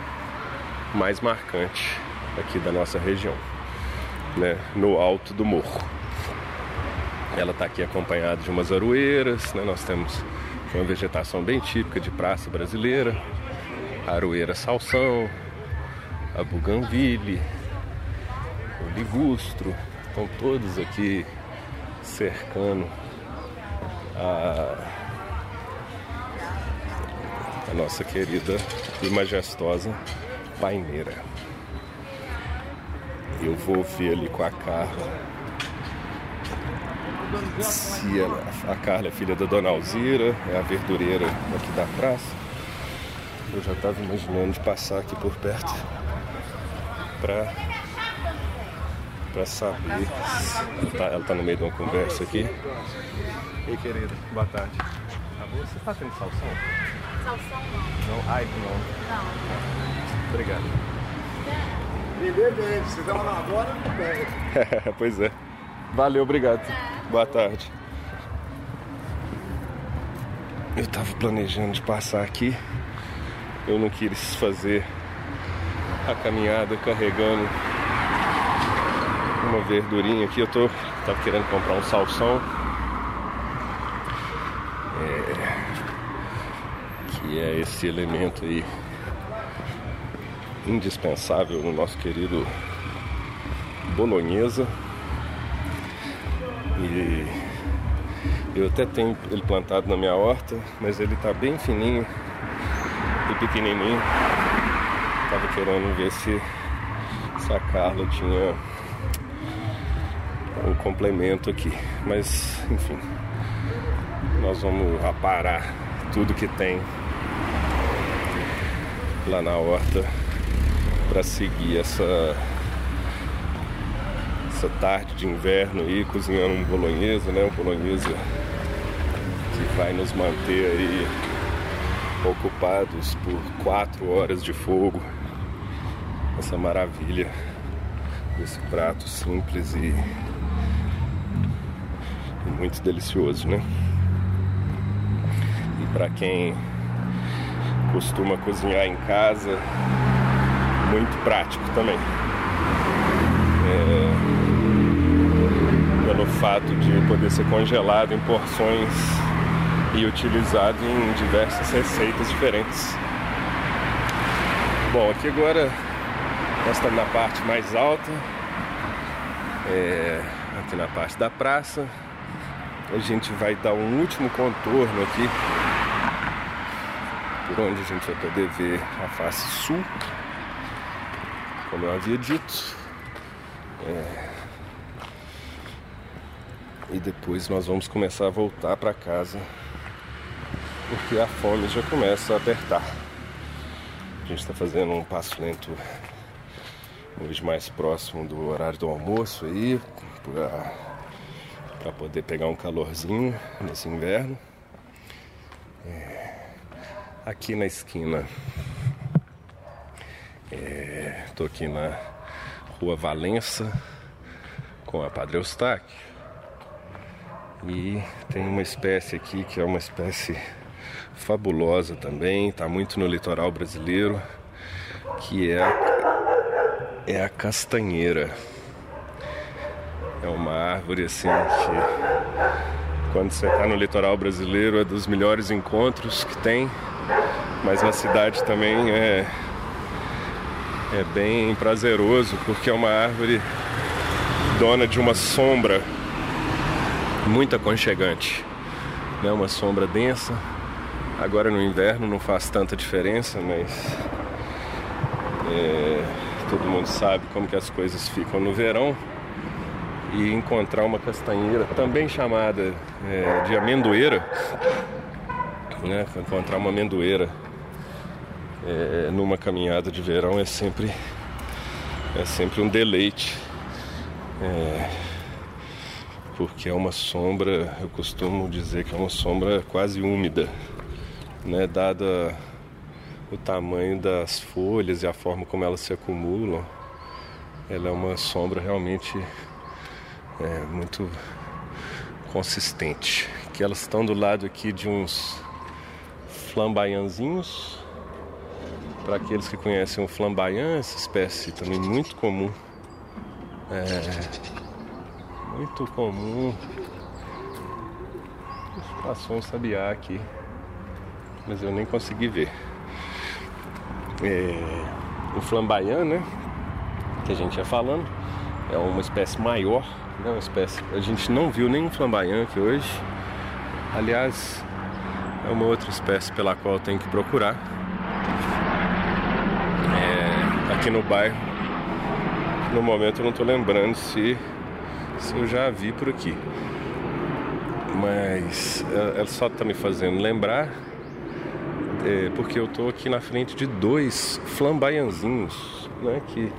mais marcante aqui da nossa região né, no alto do morro. Ela está aqui acompanhada de umas aroeiras, né, nós temos uma vegetação bem típica de praça brasileira, aroeira salsão, a buganville, ligustro, estão todos aqui cercando a, a nossa querida e majestosa paineira. Eu vou ver ali com a Carla. Se ela, a Carla é filha da Dona Alzira, é a verdureira aqui da praça. Eu já estava imaginando de passar aqui por perto para para saber. Ela tá, ela tá no meio de uma conversa aqui. Ei, querida, boa tarde. Tá bom? Você está tendo salsão? Salsão não. Não? Ai, não. Não. Obrigado. Vender vende, se dá uma agora, não pega. pois é. Valeu, obrigado. Boa tarde. eu estava planejando de passar aqui. Eu não quis fazer a caminhada carregando uma verdurinha aqui. Eu tô tava querendo comprar um salsão. É, que é esse elemento aí indispensável no nosso querido bolonhesa. E eu até tenho ele plantado na minha horta, mas ele tá bem fininho e pequenininho. Tava querendo ver se, se a Carla tinha um complemento aqui. Mas, enfim, nós vamos aparar tudo que tem lá na horta para seguir essa essa tarde de inverno aí cozinhando um bolonhesa, né? Um bolonhesa que vai nos manter aí ocupados por quatro horas de fogo. Essa maravilha desse prato simples e muito delicioso, né? E para quem costuma cozinhar em casa, muito prático também. É, pelo fato de poder ser congelado em porções e utilizado em diversas receitas diferentes. Bom, aqui agora nós estamos na parte mais alta, é, aqui na parte da praça. A gente vai dar um último contorno aqui, por onde a gente vai poder ver a face sul, como eu havia dito. É, e depois nós vamos começar a voltar para casa porque a fome já começa a apertar. A gente está fazendo um passo lento hoje mais próximo do horário do almoço aí, para poder pegar um calorzinho nesse inverno. É, aqui na esquina, estou é, aqui na rua Valença com a Padre Eustáquio. E tem uma espécie aqui que é uma espécie fabulosa também, está muito no litoral brasileiro, que é a, é a castanheira. É uma árvore assim que quando você está no litoral brasileiro é dos melhores encontros que tem, mas na cidade também é é bem prazeroso porque é uma árvore dona de uma sombra muito aconchegante, né? Uma sombra densa Agora no inverno não faz tanta diferença, mas é, todo mundo sabe como que as coisas ficam no verão. E encontrar uma castanheira, também chamada é, de amendoeira, né? encontrar uma amendoeira é, numa caminhada de verão é sempre, é sempre um deleite. É, porque é uma sombra, eu costumo dizer que é uma sombra quase úmida né, dada o tamanho das folhas e a forma como elas se acumulam, ela é uma sombra realmente é, muito consistente. Que elas estão do lado aqui de uns flamboyanzinhos. Para aqueles que conhecem o flamboyant, essa espécie também muito comum. É, muito comum. Passou um sabiá aqui mas eu nem consegui ver. É, o flamboyant, né? Que a gente ia falando, é uma espécie maior, Uma espécie. A gente não viu nenhum flamboyant aqui hoje. Aliás, é uma outra espécie pela qual tenho que procurar. É, aqui no bairro, no momento eu não estou lembrando se, se eu já vi por aqui. Mas ela só está me fazendo lembrar é, porque eu estou aqui na frente de dois flamboyanzinhos, né, que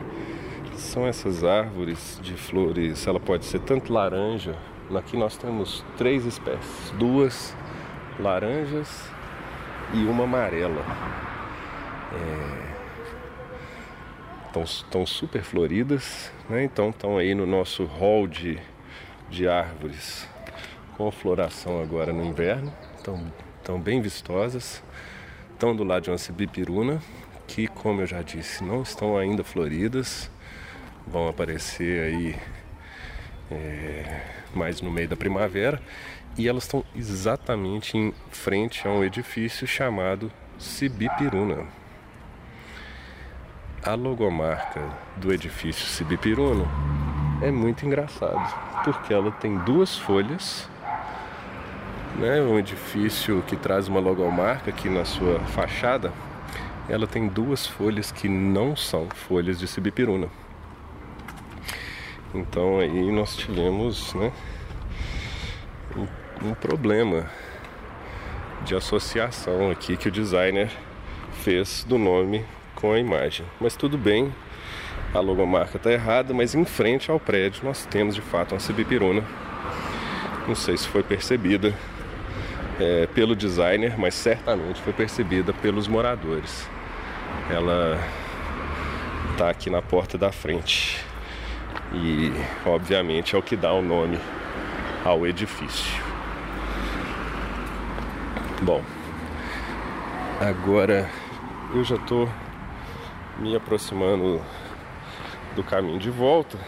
são essas árvores de flores. Ela pode ser tanto laranja. Aqui nós temos três espécies, duas laranjas e uma amarela. Estão é, super floridas, né? então estão aí no nosso hall de, de árvores com floração agora no inverno. Estão bem vistosas, estão do lado de uma cibipiruna, que como eu já disse, não estão ainda floridas, vão aparecer aí é, mais no meio da primavera e elas estão exatamente em frente a um edifício chamado Cibipiruna. A logomarca do edifício Cibipiruna é muito engraçado, porque ela tem duas folhas, né? Um edifício que traz uma logomarca aqui na sua fachada, ela tem duas folhas que não são folhas de Cibipiruna. Então aí nós tivemos, né? um problema de associação aqui que o designer fez do nome com a imagem. Mas tudo bem, a logomarca está errada, mas em frente ao prédio nós temos de fato uma cibipiruna. Não sei se foi percebida é, pelo designer, mas certamente foi percebida pelos moradores. Ela está aqui na porta da frente e, obviamente, é o que dá o nome ao edifício. Bom, agora eu já estou me aproximando do caminho de volta.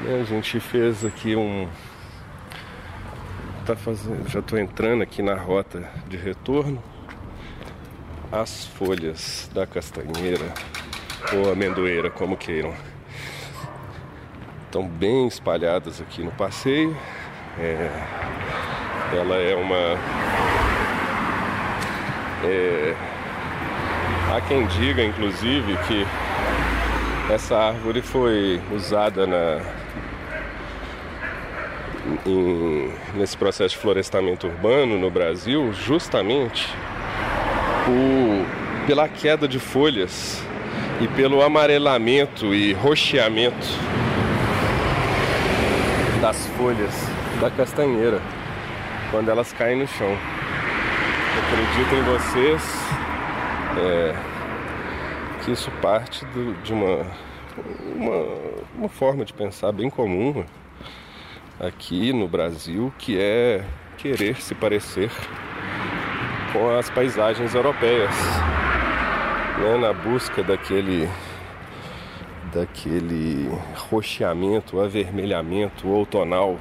Né? A gente fez aqui um. Tá fazendo, já estou entrando aqui na rota de retorno. As folhas da castanheira ou amendoeira, como queiram, estão bem espalhadas aqui no passeio. É, ela é uma é, há quem diga, inclusive, que essa árvore foi usada na, em, nesse processo de florestamento urbano no Brasil justamente por, pela queda de folhas e pelo amarelamento e roxeamento das folhas da castanheira quando elas caem no chão. Acredito em vocês é, que isso parte do, de uma, uma, uma forma de pensar bem comum aqui no Brasil, que é querer se parecer com as paisagens europeias, né, na busca daquele daquele roxeamento, avermelhamento outonal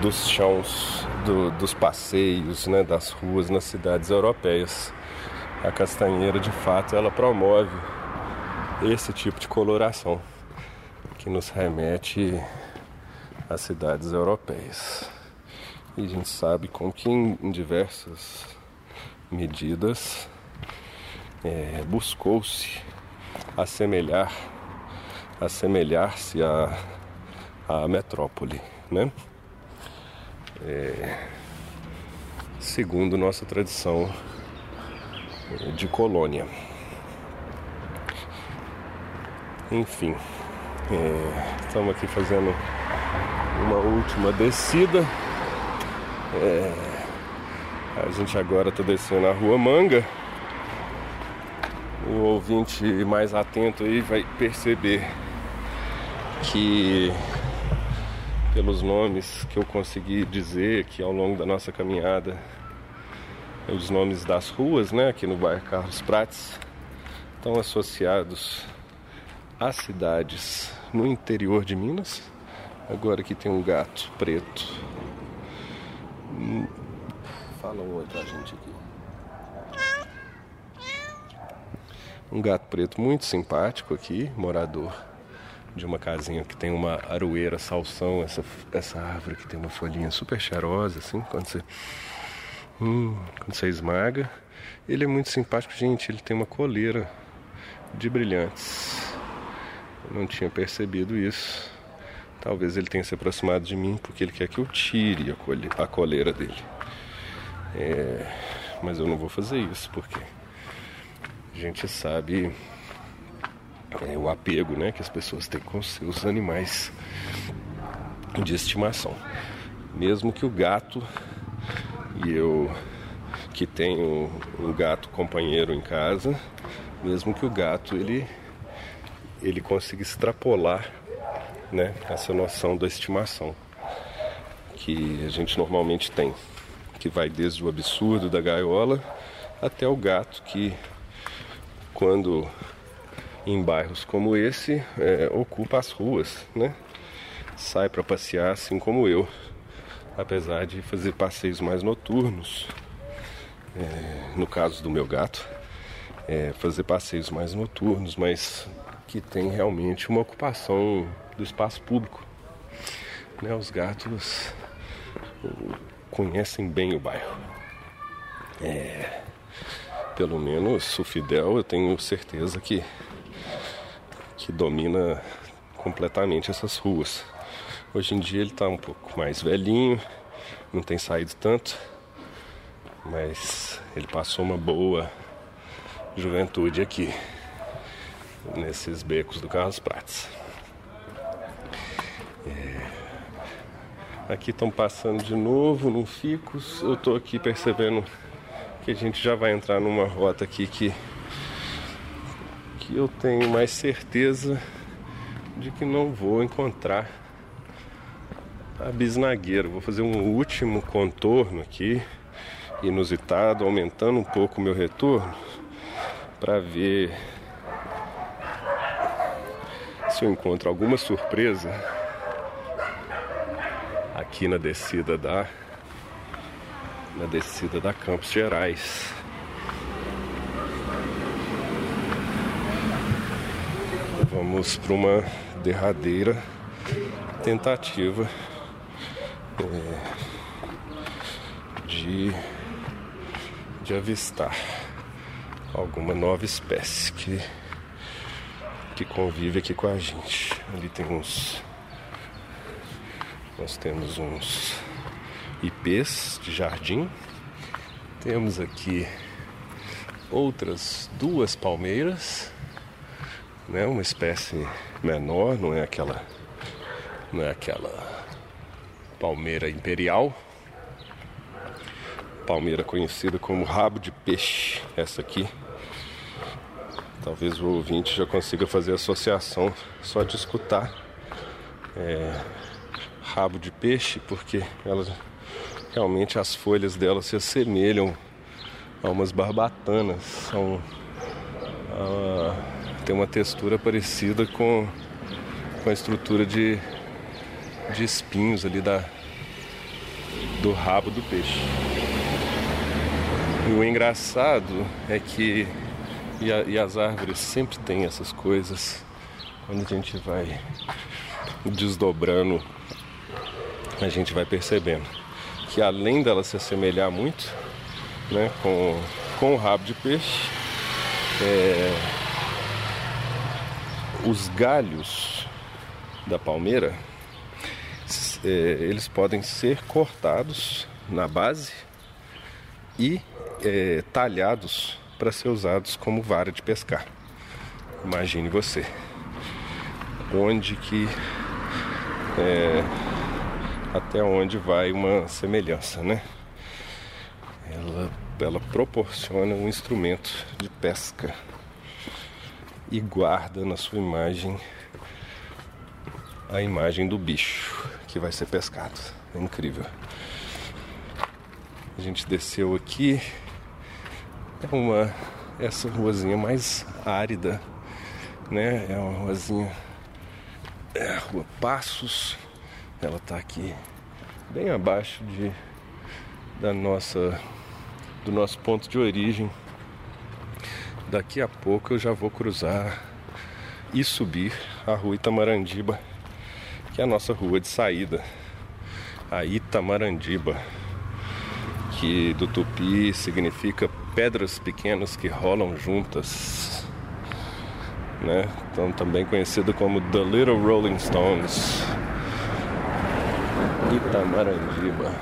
dos chãos, do, dos passeios, né, das ruas nas cidades europeias. A castanheira, de fato, ela promove esse tipo de coloração que nos remete às cidades europeias. E a gente sabe com que em, em diversas medidas é, buscou-se assemelhar assemelhar-se à, à metrópole, né? é, segundo nossa tradição de colônia. Enfim, é, estamos aqui fazendo uma última descida. É, a gente agora está descendo a rua Manga. O ouvinte mais atento aí vai perceber que pelos nomes que eu consegui dizer aqui ao longo da nossa caminhada, os nomes das ruas, né, aqui no bairro Carlos Prates, estão associados a cidades no interior de Minas. Agora aqui tem um gato preto. Fala um oi pra gente aqui. Um gato preto muito simpático aqui, morador de uma casinha que tem uma aroeira salsão, essa, essa árvore que tem uma folhinha super cheirosa, assim, quando você, hum, quando você esmaga. Ele é muito simpático, gente, ele tem uma coleira de brilhantes. Eu não tinha percebido isso. Talvez ele tenha se aproximado de mim porque ele quer que eu tire a, cole, a coleira dele. É, mas eu não vou fazer isso porque a gente sabe é, o apego né, que as pessoas têm com seus animais de estimação. Mesmo que o gato, e eu que tenho um gato companheiro em casa, mesmo que o gato ele, ele consiga extrapolar né, essa noção da estimação que a gente normalmente tem. que vai desde o absurdo da gaiola até o gato que, quando em bairros como esse, é, ocupa as ruas, né? Sai para passear, assim como eu, apesar de fazer passeios mais noturnos. É, no caso do meu gato, é, fazer passeios mais noturnos, mas que tem realmente uma ocupação do espaço público. Né? Os gatos conhecem bem o bairro. É, pelo menos o Fidel eu tenho certeza que, que domina completamente essas ruas. Hoje em dia ele está um pouco mais velhinho, não tem saído tanto, mas ele passou uma boa juventude aqui, nesses becos do Carlos Prates. É... Aqui estão passando de novo no Ficos. Eu estou aqui percebendo que a gente já vai entrar numa rota aqui que, que eu tenho mais certeza de que não vou encontrar a bisnagueira. Vou fazer um último contorno aqui, inusitado, aumentando um pouco o meu retorno para ver se eu encontro alguma surpresa aqui na descida da na descida da Campos Gerais. Vamos para uma derradeira tentativa é, de, de avistar alguma nova espécie que, que convive aqui com a gente. Ali tem uns. Nós temos uns ipês de jardim. Temos aqui outras duas palmeiras, né? Uma espécie menor, não é aquela não é aquela palmeira imperial. Palmeira conhecida como rabo de peixe, essa aqui. Talvez o ouvinte já consiga fazer associação só de escutar é, rabo de peixe, porque elas realmente as folhas dela se assemelham a umas barbatanas. São, tem uma textura parecida com, com a estrutura de, de espinhos ali da, do rabo do peixe. E o engraçado é que e, a, e as árvores sempre têm essas coisas. Quando a gente vai desdobrando, a gente vai percebendo que além dela se assemelhar muito né, com, com o rabo de peixe, é, os galhos da palmeira é, eles podem ser cortados na base e é, talhados para ser usados como vara de pescar. Imagine você, onde que é, até onde vai uma semelhança, né? Ela, ela proporciona um instrumento de pesca e guarda na sua imagem a imagem do bicho que vai ser pescado. É incrível. A gente desceu aqui é uma essa ruazinha mais árida, né? É uma ruazinha é rua Passos. Ela tá aqui bem abaixo de da nossa do nosso ponto de origem. Daqui a pouco eu já vou cruzar e subir a rua Itamarandiba, que é a nossa rua de saída. A Itamarandiba, que do tupi significa pedras pequenas que rolam juntas, né? Então também conhecido como The Little Rolling Stones, Itamarandiba.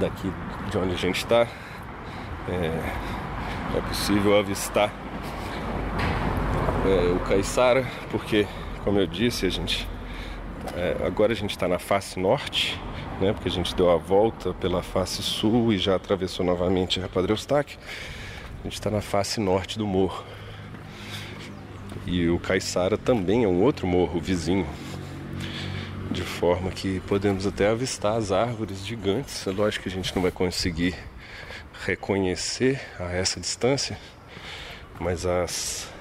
Daqui de onde a gente está, é, é possível avistar é, o Caiçara, porque, como eu disse, a gente é, agora a gente está na face norte né? Porque a gente deu a volta pela face sul e já atravessou novamente a Padre Eustáquio. A gente está na face norte do morro. E o Caiçara também é um outro morro vizinho. De forma que podemos até avistar as árvores gigantes. É lógico que a gente não vai conseguir reconhecer a essa distância, mas as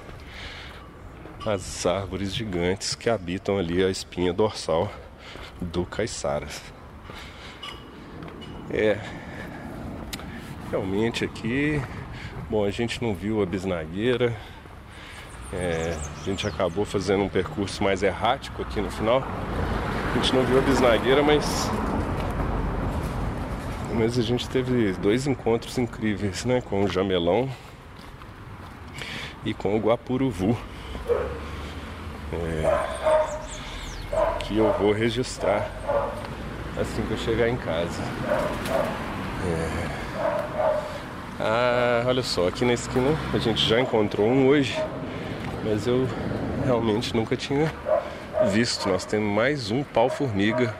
as árvores gigantes que habitam ali a espinha dorsal do caiçaras. É, realmente aqui, bom, a gente não viu a bisnagueira, é, a gente acabou fazendo um percurso mais errático aqui no final. A gente não viu a bisnagueira, mas mas a gente teve dois encontros incríveis, né, com o jamelão e com o guapuruvu é, que eu vou registrar assim que eu chegar em casa. É, ah, olha só, aqui na esquina a gente já encontrou um hoje, mas eu realmente nunca tinha visto. Nós temos mais um pau-formiga.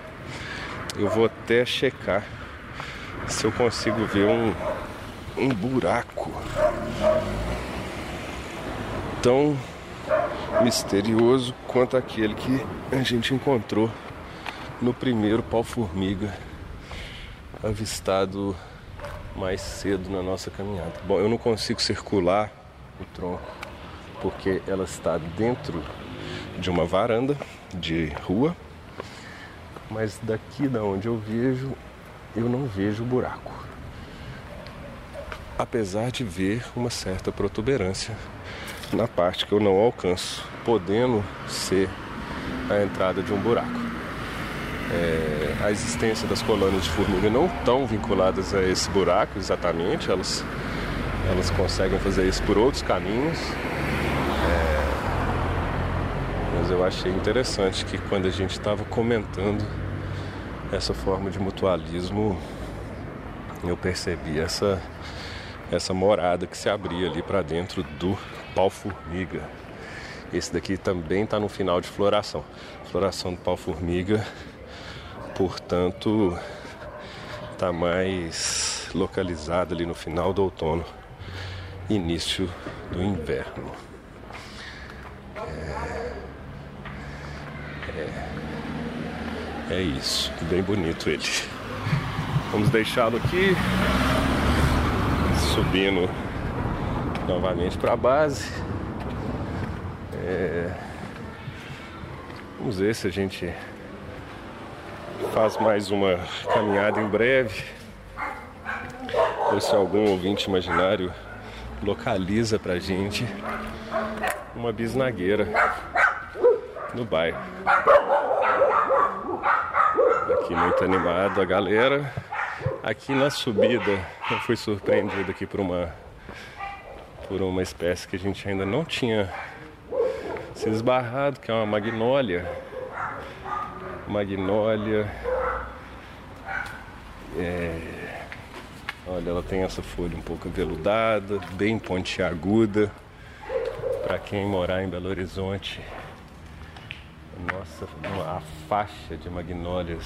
Eu vou até checar se eu consigo ver um, um buraco tão misterioso quanto aquele que a gente encontrou no primeiro pau-formiga avistado mais cedo na nossa caminhada. Bom, eu não consigo circular o tronco porque ela está dentro de uma varanda de rua, mas daqui da onde eu vejo, eu não vejo buraco. Apesar de ver uma certa protuberância na parte que eu não alcanço, podendo ser a entrada de um buraco. É, a existência das colônias de formiga não estão vinculadas a esse buraco exatamente, elas, elas conseguem fazer isso por outros caminhos. Mas eu achei interessante que quando a gente estava comentando essa forma de mutualismo, eu percebi essa, essa morada que se abria ali para dentro do pau-formiga. Esse daqui também está no final de floração. Floração do pau-formiga, portanto, está mais localizado ali no final do outono, início do inverno. É, é, é isso, bem bonito ele. Vamos deixá-lo aqui, subindo novamente para a base. É... Vamos ver se a gente faz mais uma caminhada em breve. Ou se algum ouvinte imaginário localiza pra gente uma bisnagueira no bairro. Aqui muito animado a galera. Aqui na subida eu fui surpreendido aqui por uma por uma espécie que a gente ainda não tinha se esbarrado, que é uma magnólia. Magnólia. É... Olha, ela tem essa folha um pouco aveludada, bem pontiaguda. Para quem morar em Belo Horizonte, nossa, a faixa de magnólias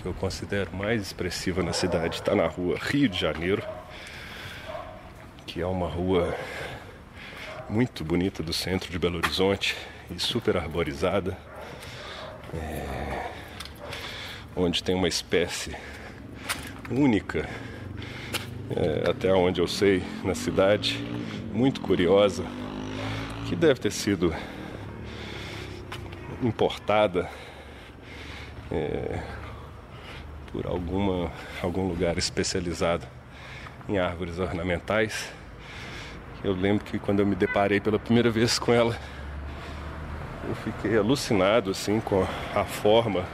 que eu considero mais expressiva na cidade está na rua Rio de Janeiro que é uma rua muito bonita do centro de Belo Horizonte e super arborizada, é, onde tem uma espécie única, é, até onde eu sei, na cidade, muito curiosa, que deve ter sido importada é, por alguma, algum lugar especializado em árvores ornamentais eu lembro que quando eu me deparei pela primeira vez com ela, eu fiquei alucinado assim com a forma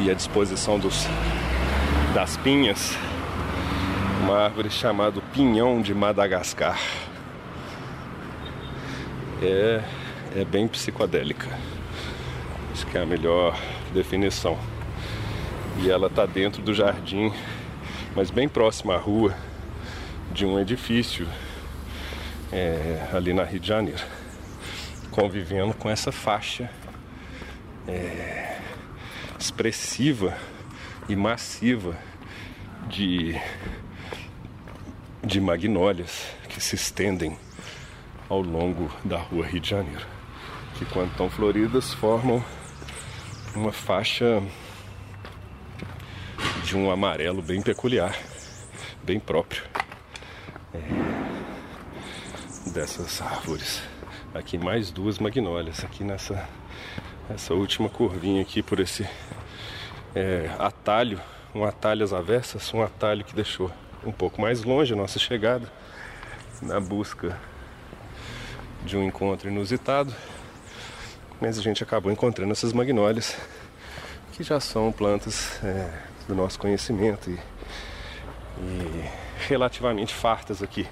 e a disposição dos, das pinhas. Uma árvore chamada pinhão de Madagascar. É, é bem psicodélica. Acho que é a melhor definição. E ela está dentro do jardim, mas bem próximo à rua de um edifício é, ali na Rio de Janeiro, convivendo com essa faixa é, expressiva e massiva de, de magnólias que se estendem ao longo da rua Rio de Janeiro, que quando estão floridas formam uma faixa de um amarelo bem peculiar, bem próprio é, dessas árvores. Aqui mais duas magnólias, aqui nessa essa última curvinha aqui por esse é, atalho, um atalho às avessas, um atalho que deixou um pouco mais longe a nossa chegada na busca de um encontro inusitado. Mas a gente acabou encontrando essas magnólias que já são plantas é, do nosso conhecimento e, e, relativamente fartas aqui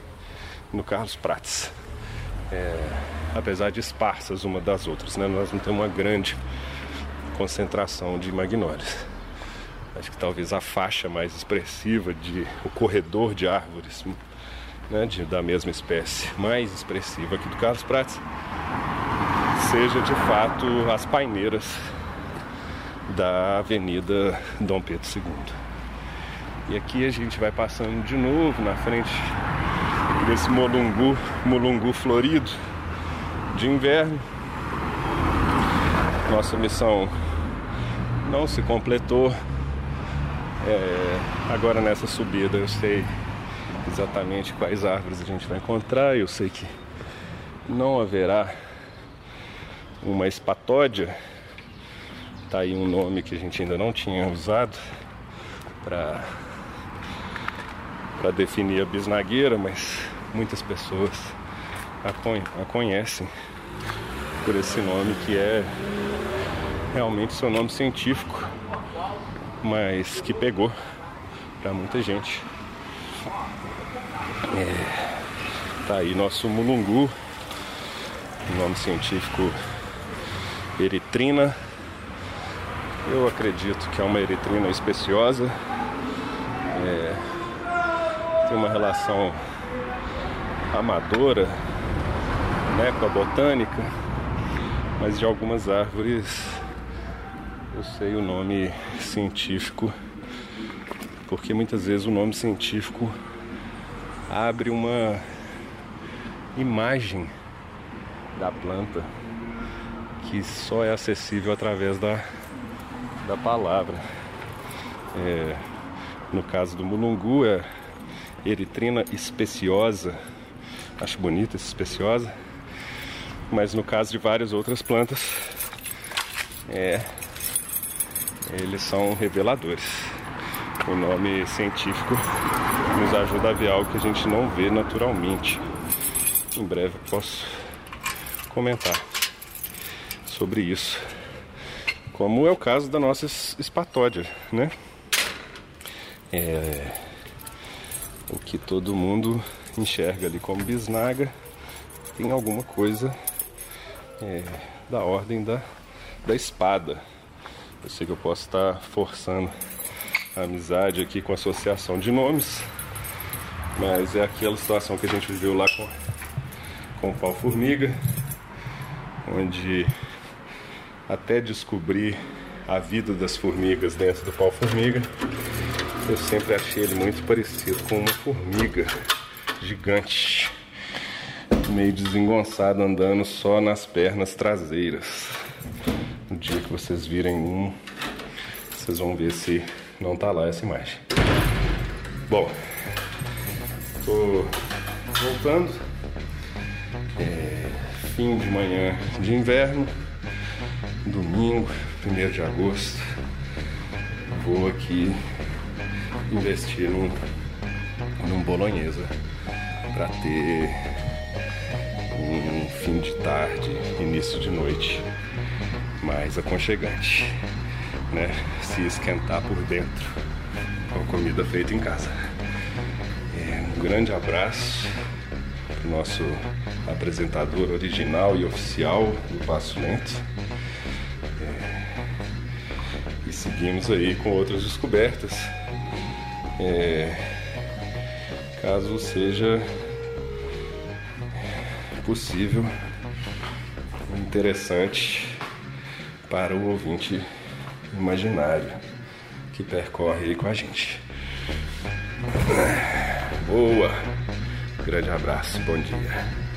no Carlos Prates. É, apesar de esparsas uma das outras, né? Nós não temos uma grande concentração de magnólias. Acho que talvez a faixa mais expressiva de o corredor de árvores né, de, da mesma espécie mais expressiva aqui do Carlos Prates seja de fato as paineiras da Avenida Dom Pedro II. E aqui a gente vai passando de novo na frente desse molungu, molungu florido de inverno. Nossa missão não se completou. É, agora nessa subida eu sei exatamente quais árvores a gente vai encontrar. Eu sei que não haverá uma espatódia. Tá aí um nome que a gente ainda não tinha usado para para definir a bisnagueira, mas muitas pessoas a, conhecem por esse nome que é realmente seu nome científico, mas que pegou para muita gente. É, tá aí nosso mulungu, nome científico eritrina. Eu acredito que é uma eritrina especiosa. É, tem uma relação amadora né, com a botânica, mas de algumas árvores eu sei o nome científico, porque muitas vezes o nome científico abre uma imagem da planta que só é acessível através da, da palavra. É, no caso do mulungu é eritrina especiosa, acho bonita essa especiosa, mas no caso de várias outras plantas, é, eles são reveladores. O nome científico nos ajuda a ver algo que a gente não vê naturalmente. Em breve posso comentar sobre isso. Como é o caso da nossa espatódia, né? É, o que todo mundo enxerga ali como bisnaga tem alguma coisa é, da ordem da, da espada. Eu sei que eu posso estar forçando a amizade aqui com associação de nomes, mas é aquela situação que a gente viveu lá com, com o pau-formiga, onde até descobrir a vida das formigas dentro do pau-formiga, eu sempre achei ele muito parecido com uma formiga gigante meio desengonçado andando só nas pernas traseiras. No dia que vocês virem um, vocês vão ver se não tá lá essa imagem. Bom, tô voltando. É, fim de manhã de inverno, domingo, 1 de agosto. Vou aqui investir num, num bolonhesa para ter um fim de tarde, início de noite mais aconchegante, né? Se esquentar por dentro com comida feita em casa. Um grande abraço para o nosso apresentador original e oficial do Passo Lento. É, e seguimos aí com outras descobertas. É, caso seja possível, interessante para o ouvinte imaginário que percorre aí com a gente. Boa! Grande abraço, bom dia.